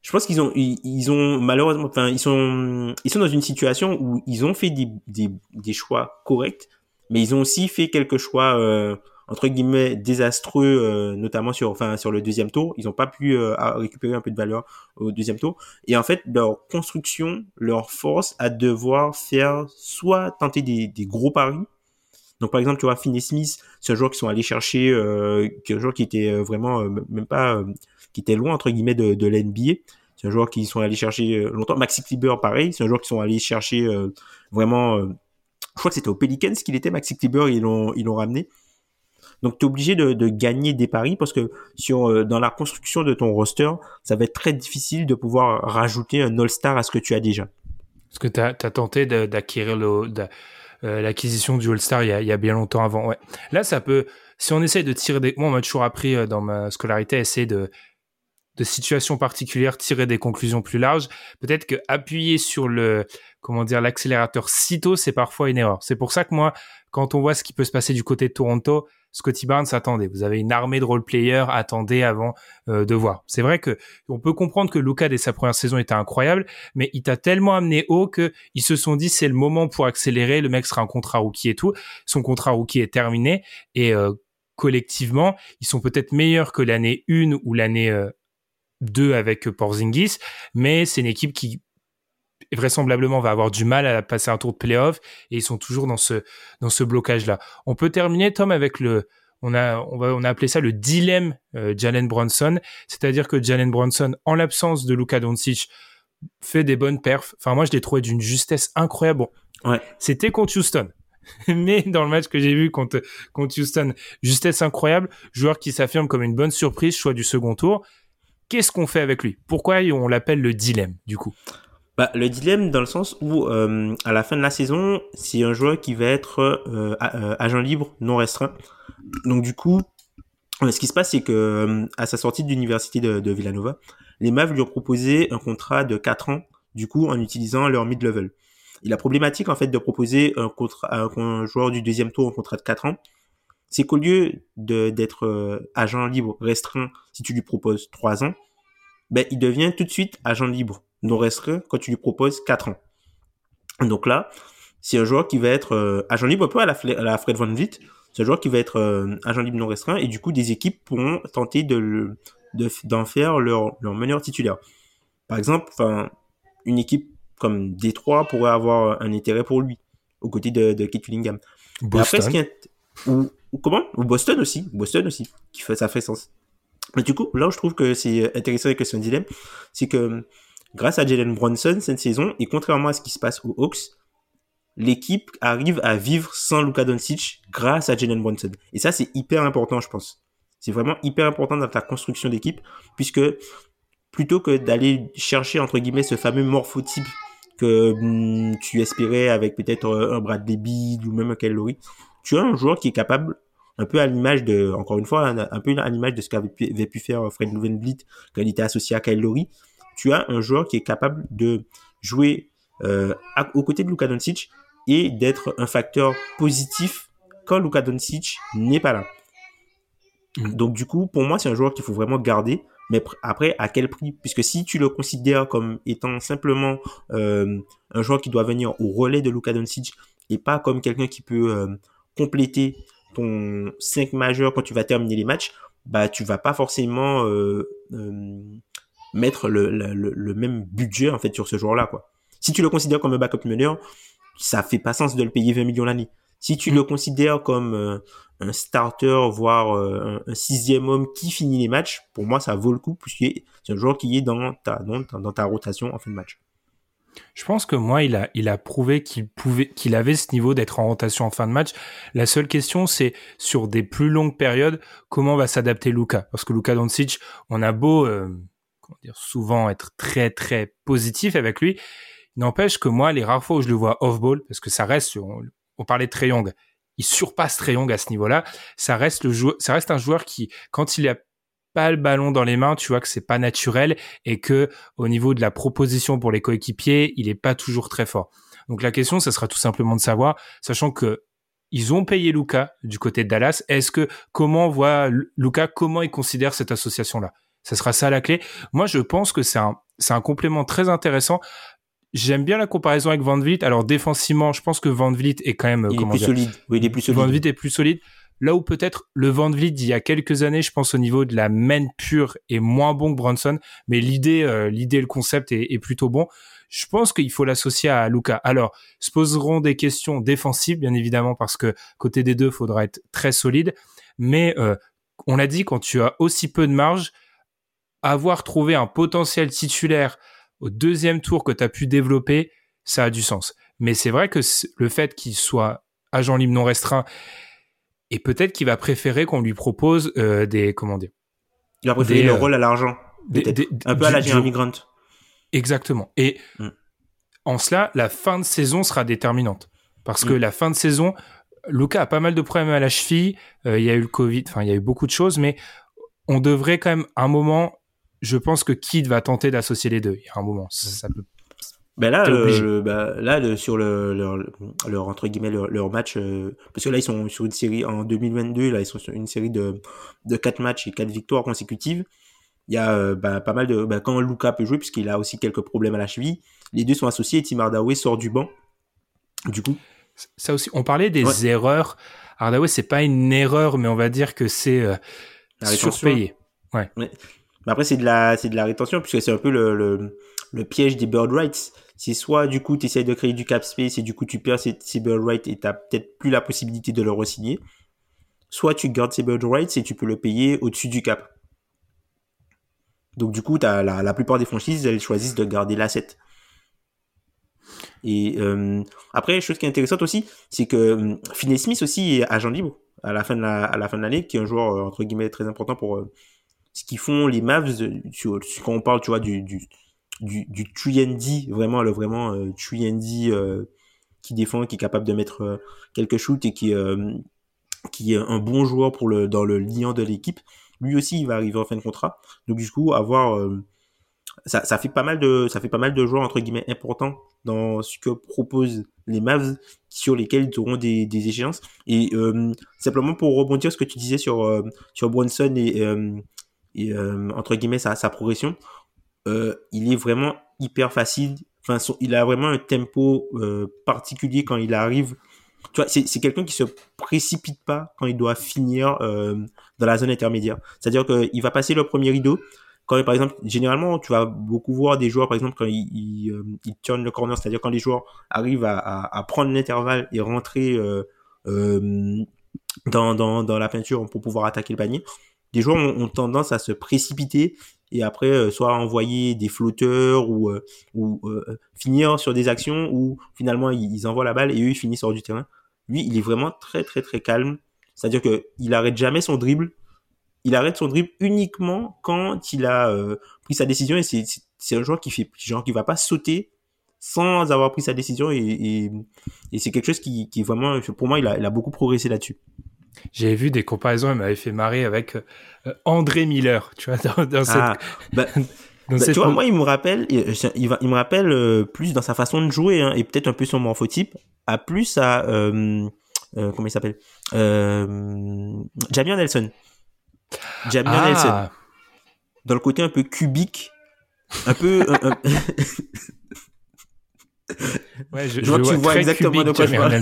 je pense qu'ils ont, ils, ont malheureusement, enfin, ils sont, ils sont dans une situation où ils ont fait des, des, des choix corrects, mais ils ont aussi fait quelques choix euh, entre guillemets désastreux, euh, notamment sur, enfin, sur le deuxième tour. Ils n'ont pas pu euh, récupérer un peu de valeur au deuxième tour. Et en fait, leur construction leur force à devoir faire soit tenter des, des gros paris donc par exemple, tu vois, Finney Smith, c'est un joueur qui sont allés chercher, euh, un joueur qui était euh, vraiment euh, même pas, qui était loin entre guillemets de, de l'NBA. C'est un joueur qui sont allés chercher longtemps. Maxi Kleber, pareil, c'est un joueur qui sont allés chercher vraiment. je crois que c'était au Pelicans qu'il était Maxi Kleber, ils l'ont ils l'ont ramené. Donc tu es obligé de, de, gagner des paris parce que sur dans la construction de ton roster, ça va être très difficile de pouvoir rajouter un All-Star à ce que tu as déjà. Parce que tu as, tenté d'acquérir euh, l'acquisition du All-Star il, y a, bien longtemps avant. Ouais. Là, ça peut, si on essaye de tirer des, moi, on m'a toujours appris euh, dans ma scolarité, essayer de, de situations particulières, tirer des conclusions plus larges. Peut-être que appuyer sur le, comment dire, l'accélérateur sitôt, c'est parfois une erreur. C'est pour ça que moi, quand on voit ce qui peut se passer du côté de Toronto, Scotty Barnes, attendez, vous avez une armée de role-players, attendez avant euh, de voir. C'est vrai que on peut comprendre que Luca dès sa première saison était incroyable, mais il t'a tellement amené haut que ils se sont dit c'est le moment pour accélérer. Le mec sera un contrat rookie et tout. Son contrat rookie est terminé et euh, collectivement, ils sont peut-être meilleurs que l'année 1 ou l'année 2 euh, avec Porzingis, mais c'est une équipe qui vraisemblablement va avoir du mal à passer un tour de playoff et ils sont toujours dans ce dans ce blocage là. On peut terminer Tom avec le on a on va on a appelé ça le dilemme euh, Jalen Bronson, c'est-à-dire que Jalen Bronson en l'absence de Luka Doncic fait des bonnes perfs. Enfin moi je l'ai trouvé d'une justesse incroyable. Bon, ouais. c'était contre Houston. mais dans le match que j'ai vu contre, contre Houston, justesse incroyable, joueur qui s'affirme comme une bonne surprise, choix du second tour. Qu'est-ce qu'on fait avec lui Pourquoi on l'appelle le dilemme, du coup? Bah, le dilemme dans le sens où euh, à la fin de la saison, c'est un joueur qui va être euh, euh, agent libre non restreint. Donc du coup, ce qui se passe, c'est que à sa sortie de l'université de, Villanova, les Mavs lui ont proposé un contrat de 4 ans, du coup en utilisant leur mid-level. Et la problématique en fait de proposer un, contrat, un joueur du deuxième tour un contrat de 4 ans, c'est qu'au lieu d'être agent libre restreint si tu lui proposes 3 ans, ben, il devient tout de suite agent libre non restreint quand tu lui proposes 4 ans. Donc là, c'est un joueur qui va être euh, agent libre un peu à la, à la Fred Van Vliet. C'est un joueur qui va être euh, agent libre non restreint et du coup des équipes pourront tenter de d'en faire leur leur meneur titulaire. Par exemple, une équipe comme Détroit pourrait avoir un intérêt pour lui aux côtés de, de Kate Willingham. Boston. ou, comment? Ou Boston aussi, Boston aussi, qui fait ça fait sens. Mais du coup, là où je trouve que c'est intéressant avec son dilemme, c'est que grâce à Jalen Bronson cette saison, et contrairement à ce qui se passe aux Hawks, l'équipe arrive à vivre sans Luka Doncic grâce à Jalen Bronson. Et ça, c'est hyper important, je pense. C'est vraiment hyper important dans ta construction d'équipe, puisque plutôt que d'aller chercher, entre guillemets, ce fameux morphotype que hmm, tu espérais avec peut-être un Bradley Beal ou même un Kyle tu as un joueur qui est capable un peu à l'image de, encore une fois, un, peu à l'image de ce qu'avait pu, faire Fred VanVleet quand il était associé à Kyle Lowry, tu as un joueur qui est capable de jouer euh, aux côtés de Luka Doncic et d'être un facteur positif quand Luka Doncic n'est pas là. Mm. Donc du coup, pour moi, c'est un joueur qu'il faut vraiment garder. Mais après, à quel prix? Puisque si tu le considères comme étant simplement euh, un joueur qui doit venir au relais de Luka Doncic et pas comme quelqu'un qui peut euh, compléter ton 5 majeur quand tu vas terminer les matchs, bah tu vas pas forcément euh, euh mettre le, le, le, même budget en fait sur ce joueur-là quoi. Si tu le considères comme un backup meneur, ça fait pas sens de le payer 20 millions l'année. Si tu le mm. considères comme euh, un starter, voire un, sixième homme qui finit les matchs, pour moi ça vaut le coup puisque c'est un joueur qui est dans ta, dans, dans ta rotation en fin de match. Je pense que moi, il a, il a prouvé qu'il pouvait, qu'il avait ce niveau d'être en rotation en fin de match. La seule question, c'est sur des plus longues périodes, comment va s'adapter Luca Parce que Luca Doncic, on a beau euh, comment dire, souvent être très très positif avec lui. N'empêche que moi, les rares fois où je le vois off-ball, parce que ça reste, on, parlait de Trey Young, il surpasse Trey Young à ce niveau-là. Ça reste le joueur, ça reste un joueur qui, quand il a pas le ballon dans les mains, tu vois que c'est pas naturel et que au niveau de la proposition pour les coéquipiers, il est pas toujours très fort. Donc la question, ça sera tout simplement de savoir, sachant que ils ont payé Luca du côté de Dallas. Est-ce que comment voit Luca comment il considère cette association là ça sera ça la clé. Moi, je pense que c'est un, c'est un complément très intéressant. J'aime bien la comparaison avec Van Vliet. Alors défensivement, je pense que Van Vliet est quand même il est plus solide. Oui, il est plus solide. Van Vliet est plus solide. Là où peut-être le Van Vliet d'il y a quelques années, je pense au niveau de la main pure est moins bon que Bronson, mais l'idée, euh, l'idée, le concept est, est, plutôt bon. Je pense qu'il faut l'associer à Luca. Alors, se poseront des questions défensives, bien évidemment, parce que côté des deux, faudra être très solide. Mais euh, on l'a dit, quand tu as aussi peu de marge, avoir trouvé un potentiel titulaire au deuxième tour que tu as pu développer, ça a du sens. Mais c'est vrai que le fait qu'il soit agent libre non restreint, et peut-être qu'il va préférer qu'on lui propose euh, des comment dire. Il va préférer le euh, rôle à l'argent, un peu à la Jeremy Grant. Exactement. Et mm. en cela, la fin de saison sera déterminante parce que mm. la fin de saison, Luca a pas mal de problèmes à la cheville. Euh, il y a eu le Covid, enfin il y a eu beaucoup de choses, mais on devrait quand même un moment je pense que Kid va tenter d'associer les deux. Il y a un moment, ça, peut. Ben là, bah, là, sur le, leur, entre guillemets leur, match, euh, parce que là ils sont sur une série en 2022, là ils sont sur une série de de quatre matchs et quatre victoires consécutives. Il y a euh, bah, pas mal de bah, quand Luca peut jouer puisqu'il a aussi quelques problèmes à la cheville. Les deux sont associés. Tim Hardaway sort du banc. Du coup, ça aussi, on parlait des erreurs. Hardaway, c'est pas une erreur, mais on va dire que c'est euh, surpayé. Ouais. ouais. Mais après, c'est de la, c'est de la rétention, puisque c'est un peu le, le, le, piège des bird rights. C'est soit, du coup, tu essayes de créer du cap space et du coup, tu perds rights et tu peut-être plus la possibilité de le re-signer. Soit tu gardes rights et tu peux le payer au-dessus du cap. Donc, du coup, as la, plupart des franchises, elles choisissent de garder l'asset. Et euh, après, chose qui est intéressante aussi, c'est que euh, Smith aussi est agent libre à la fin de la, à la fin de l'année, qui est un joueur euh, entre guillemets très important pour euh, ce qu'ils font les Mavs. Quand on parle, tu vois, du du, du 3D, vraiment le vraiment euh, 3D euh, qui défend, qui est capable de mettre euh, quelques shoots et qui qui est un bon joueur pour le dans le lien de l'équipe. Lui aussi, il va arriver en fin de contrat. Donc du coup, avoir ça, ça fait pas mal de ça fait pas mal de joueurs entre guillemets importants dans ce que proposent les Mavs sur lesquels ils auront des, des échéances et euh, simplement pour rebondir ce que tu disais sur euh, sur Brunson et, euh, et entre guillemets sa, sa progression il est vraiment hyper facile. Enfin il a vraiment un tempo particulier quand il arrive. Tu vois c'est quelqu'un qui se précipite pas quand il doit finir dans la zone intermédiaire. C'est à dire qu'il va passer le premier rideau. Quand par exemple généralement tu vas beaucoup voir des joueurs par exemple quand ils ils, euh, ils turnent le corner. C'est-à-dire quand les joueurs arrivent à, à, à prendre l'intervalle et rentrer euh, euh, dans, dans, dans la peinture pour pouvoir attaquer le panier des joueurs ont tendance à se précipiter et après euh, soit envoyer des flotteurs ou euh, ou euh, finir sur des actions où finalement ils, envoient la balle et eux ils finissent hors du terrain. Lui il est vraiment très très très calme. C'est-à-dire que il arrête jamais son dribble. Il arrête son dribble uniquement quand il a euh, pris sa décision et c'est c'est un joueur qui fait genre qui va pas sauter sans avoir pris sa décision et, et, et c'est quelque chose qui, qui est vraiment pour moi il a, il a beaucoup progressé là-dessus. J'avais vu des comparaisons, il m'avait fait marrer avec euh, André Miller, tu vois, dans, dans cette... Ah, bah, bah, tu vois, moi, il me rappelle, il, va, il me rappelle euh, plus dans sa façon de jouer hein, et peut-être un peu son morphotype, à plus à euh, euh, comment il s'appelle, Jamian Nelson. Jamian ah. Nelson. Dans le côté un peu cubique, un peu. un, un... ouais, je, je vois, je tu vois exactement de quoi je parle.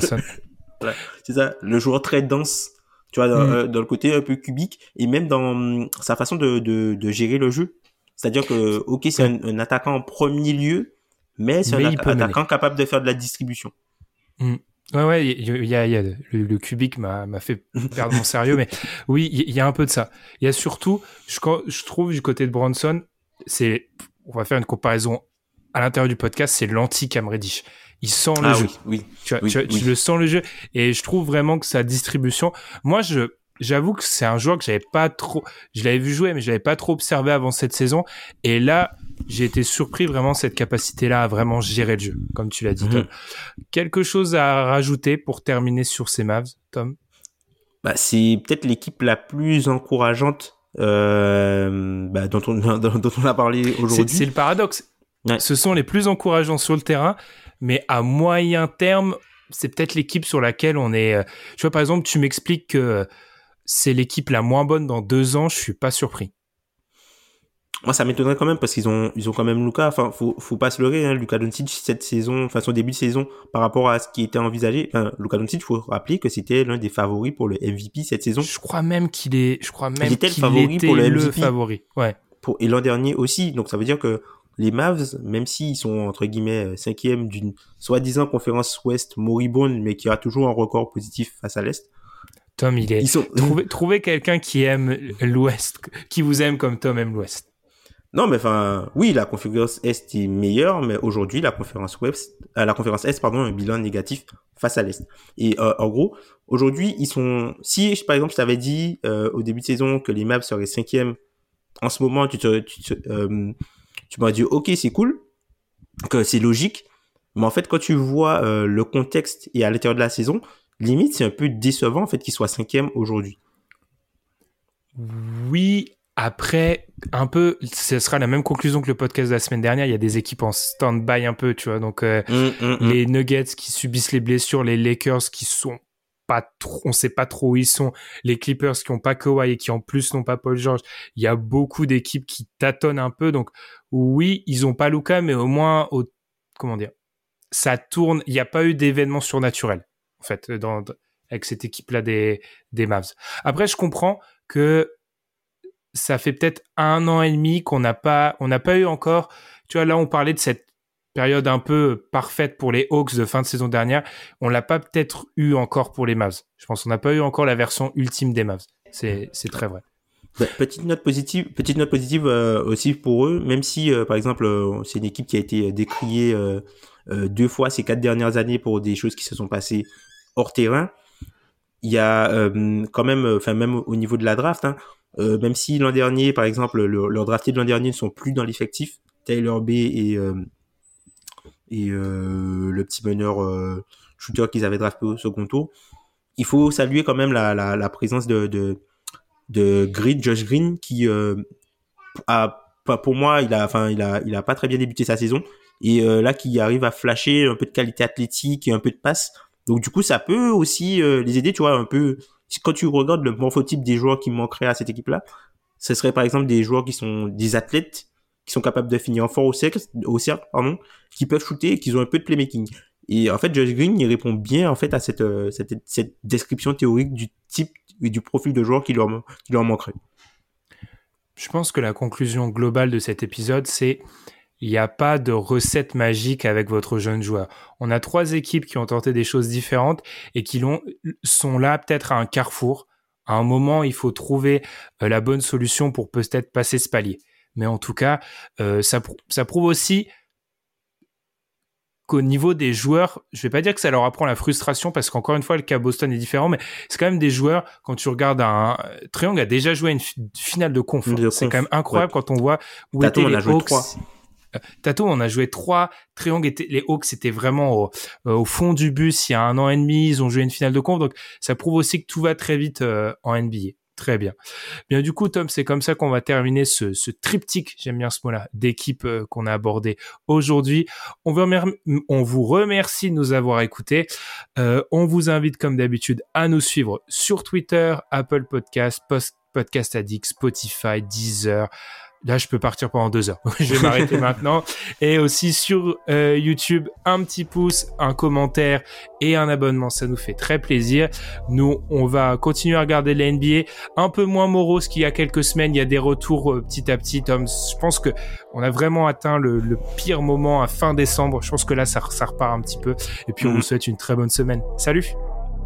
Voilà. C'est ça, le joueur très dense, tu vois, dans, mm. euh, dans, le côté un peu cubique et même dans hum, sa façon de, de, de gérer le jeu. C'est-à-dire que, ok, c'est un, un, attaquant en premier lieu, mais c'est un atta attaquant mener. capable de faire de la distribution. Mm. Ouais, ouais, il y a, il y a le, le cubique m'a fait perdre mon sérieux, mais oui, il y a un peu de ça. Il y a surtout, je, je trouve du côté de Bronson, c'est, on va faire une comparaison à l'intérieur du podcast, c'est l'anti-Cam Reddish. Il sent le ah, jeu. Oui, oui, tu, vois, oui, tu, oui. tu, le sens le jeu. Et je trouve vraiment que sa distribution, moi, je, j'avoue que c'est un joueur que j'avais pas trop, je l'avais vu jouer, mais je l'avais pas trop observé avant cette saison. Et là, j'ai été surpris vraiment cette capacité-là à vraiment gérer le jeu, comme tu l'as dit, Tom. Mm -hmm. Quelque chose à rajouter pour terminer sur ces Mavs, Tom? Bah, C'est peut-être l'équipe la plus encourageante euh, bah, dont, on, dont, on, a parlé aujourd'hui. C'est le paradoxe. Ouais. Ce sont les plus encourageants sur le terrain, mais à moyen terme, c'est peut-être l'équipe sur laquelle on est. Euh, tu vois, par exemple, tu m'expliques que c'est l'équipe la moins bonne dans deux ans, je suis pas surpris. Moi, ça m'étonnerait quand même parce qu'ils ont, ils ont quand même Luca. Enfin, faut, faut pas se leurrer. Hein. Luca Doncic cette saison, enfin son début de saison, par rapport à ce qui était envisagé. Enfin, Luca Doncic, faut rappeler que c'était l'un des favoris pour le MVP cette saison. Je crois même qu'il est, je crois même qu'il était le favori était pour le, le favori. Ouais. Pour et l'an dernier aussi. Donc ça veut dire que les Mavs, même s'ils sont entre guillemets cinquième d'une soi-disant conférence Ouest moribonde, mais qui a toujours un record positif face à l'Est. Tom, il est. Ils sont... Trouvez, trouvez quelqu'un qui aime l'Ouest, qui vous aime comme Tom aime l'Ouest. Non, mais enfin, oui, la conférence Est est meilleure, mais aujourd'hui, la conférence Ouest, euh, la conférence Est, pardon, un bilan négatif face à l'Est. Et euh, en gros, aujourd'hui, ils sont. Si, par exemple, je t'avais dit euh, au début de saison que les Mavs seraient cinquième, en ce moment, tu te, tu, te, euh, tu m'as dit, ok, c'est cool, que c'est logique, mais en fait, quand tu vois euh, le contexte et à l'intérieur de la saison, limite, c'est un peu décevant en fait qu'ils soient cinquième aujourd'hui. Oui, après, un peu, ce sera la même conclusion que le podcast de la semaine dernière. Il y a des équipes en stand-by un peu, tu vois. Donc, euh, mm, mm, les Nuggets qui subissent les blessures, les Lakers qui sont trop, on sait pas trop où ils sont, les Clippers qui ont pas Kawhi et qui en plus n'ont pas Paul George. Il y a beaucoup d'équipes qui tâtonnent un peu. Donc, oui, ils ont pas Luca, mais au moins, au, comment dire, ça tourne. Il n'y a pas eu d'événement surnaturel, en fait, dans, avec cette équipe-là des, des Mavs. Après, je comprends que ça fait peut-être un an et demi qu'on n'a pas, on n'a pas eu encore. Tu vois, là, on parlait de cette période un peu parfaite pour les Hawks de fin de saison dernière. On l'a pas peut-être eu encore pour les Mavs. Je pense qu'on n'a pas eu encore la version ultime des Mavs. C'est, très vrai. Bah, petite note positive, petite note positive euh, aussi pour eux, même si euh, par exemple euh, c'est une équipe qui a été décriée deux fois ces quatre dernières années pour des choses qui se sont passées hors terrain. Il y a quand même, enfin même au niveau de la draft, hein, même si l'an dernier, par exemple, le, leurs draftés de l'an dernier ne sont plus dans l'effectif, Taylor B et et le petit meneur shooter qu'ils avaient drafté au second tour, il faut saluer quand même la, présence de, Green, Josh Green, qui euh, a, pour moi, il a, enfin, il a, il a pas très bien débuté sa saison. Et euh, là, qui arrive à flasher un peu de qualité athlétique et un peu de passe. Donc du coup, ça peut aussi euh, les aider, tu vois, un peu. Quand tu regardes le morphotype des joueurs qui manqueraient à cette équipe-là, ce serait par exemple des joueurs qui sont des athlètes, qui sont capables de finir fort au cercle, au cercle, pardon, qui peuvent shooter et qui ont un peu de playmaking. Et en fait, Josh Green, il répond bien en fait à cette, euh, cette, cette description théorique du type et du profil de joueur qui leur, qui leur manquerait. Je pense que la conclusion globale de cet épisode, c'est il n'y a pas de recette magique avec votre jeune joueur. On a trois équipes qui ont tenté des choses différentes et qui sont là peut-être à un carrefour. À un moment, il faut trouver euh, la bonne solution pour peut-être passer ce palier. Mais en tout cas, euh, ça, ça prouve aussi qu'au niveau des joueurs, je vais pas dire que ça leur apprend la frustration parce qu'encore une fois, le cas Boston est différent, mais c'est quand même des joueurs, quand tu regardes un, Triangle a déjà joué une finale de conf. C'est quand même incroyable quand on voit où étaient les Hawks. Euh, Tato, on a joué trois. Triangle était, les Hawks c'était vraiment au, euh, au, fond du bus il y a un an et demi. Ils ont joué une finale de conf. Donc, ça prouve aussi que tout va très vite euh, en NBA. Très bien. Bien du coup, Tom, c'est comme ça qu'on va terminer ce, triptyque, j'aime bien ce mot-là, d'équipe euh, qu'on a abordé aujourd'hui. On, vous remercie de nous avoir écoutés. Euh, on vous invite comme d'habitude à nous suivre sur Twitter, Apple Podcast, Podcast Addict, Spotify, Deezer, Là, je peux partir pendant deux heures. je vais m'arrêter maintenant. Et aussi sur euh, YouTube, un petit pouce, un commentaire et un abonnement. Ça nous fait très plaisir. Nous, on va continuer à regarder la NBA. Un peu moins morose qu'il y a quelques semaines. Il y a des retours euh, petit à petit. Tom, je pense que on a vraiment atteint le, pire moment à fin décembre. Je pense que là, ça, ça repart un petit peu. Et puis, on mhm. vous souhaite une très bonne semaine. Salut.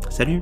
Salut.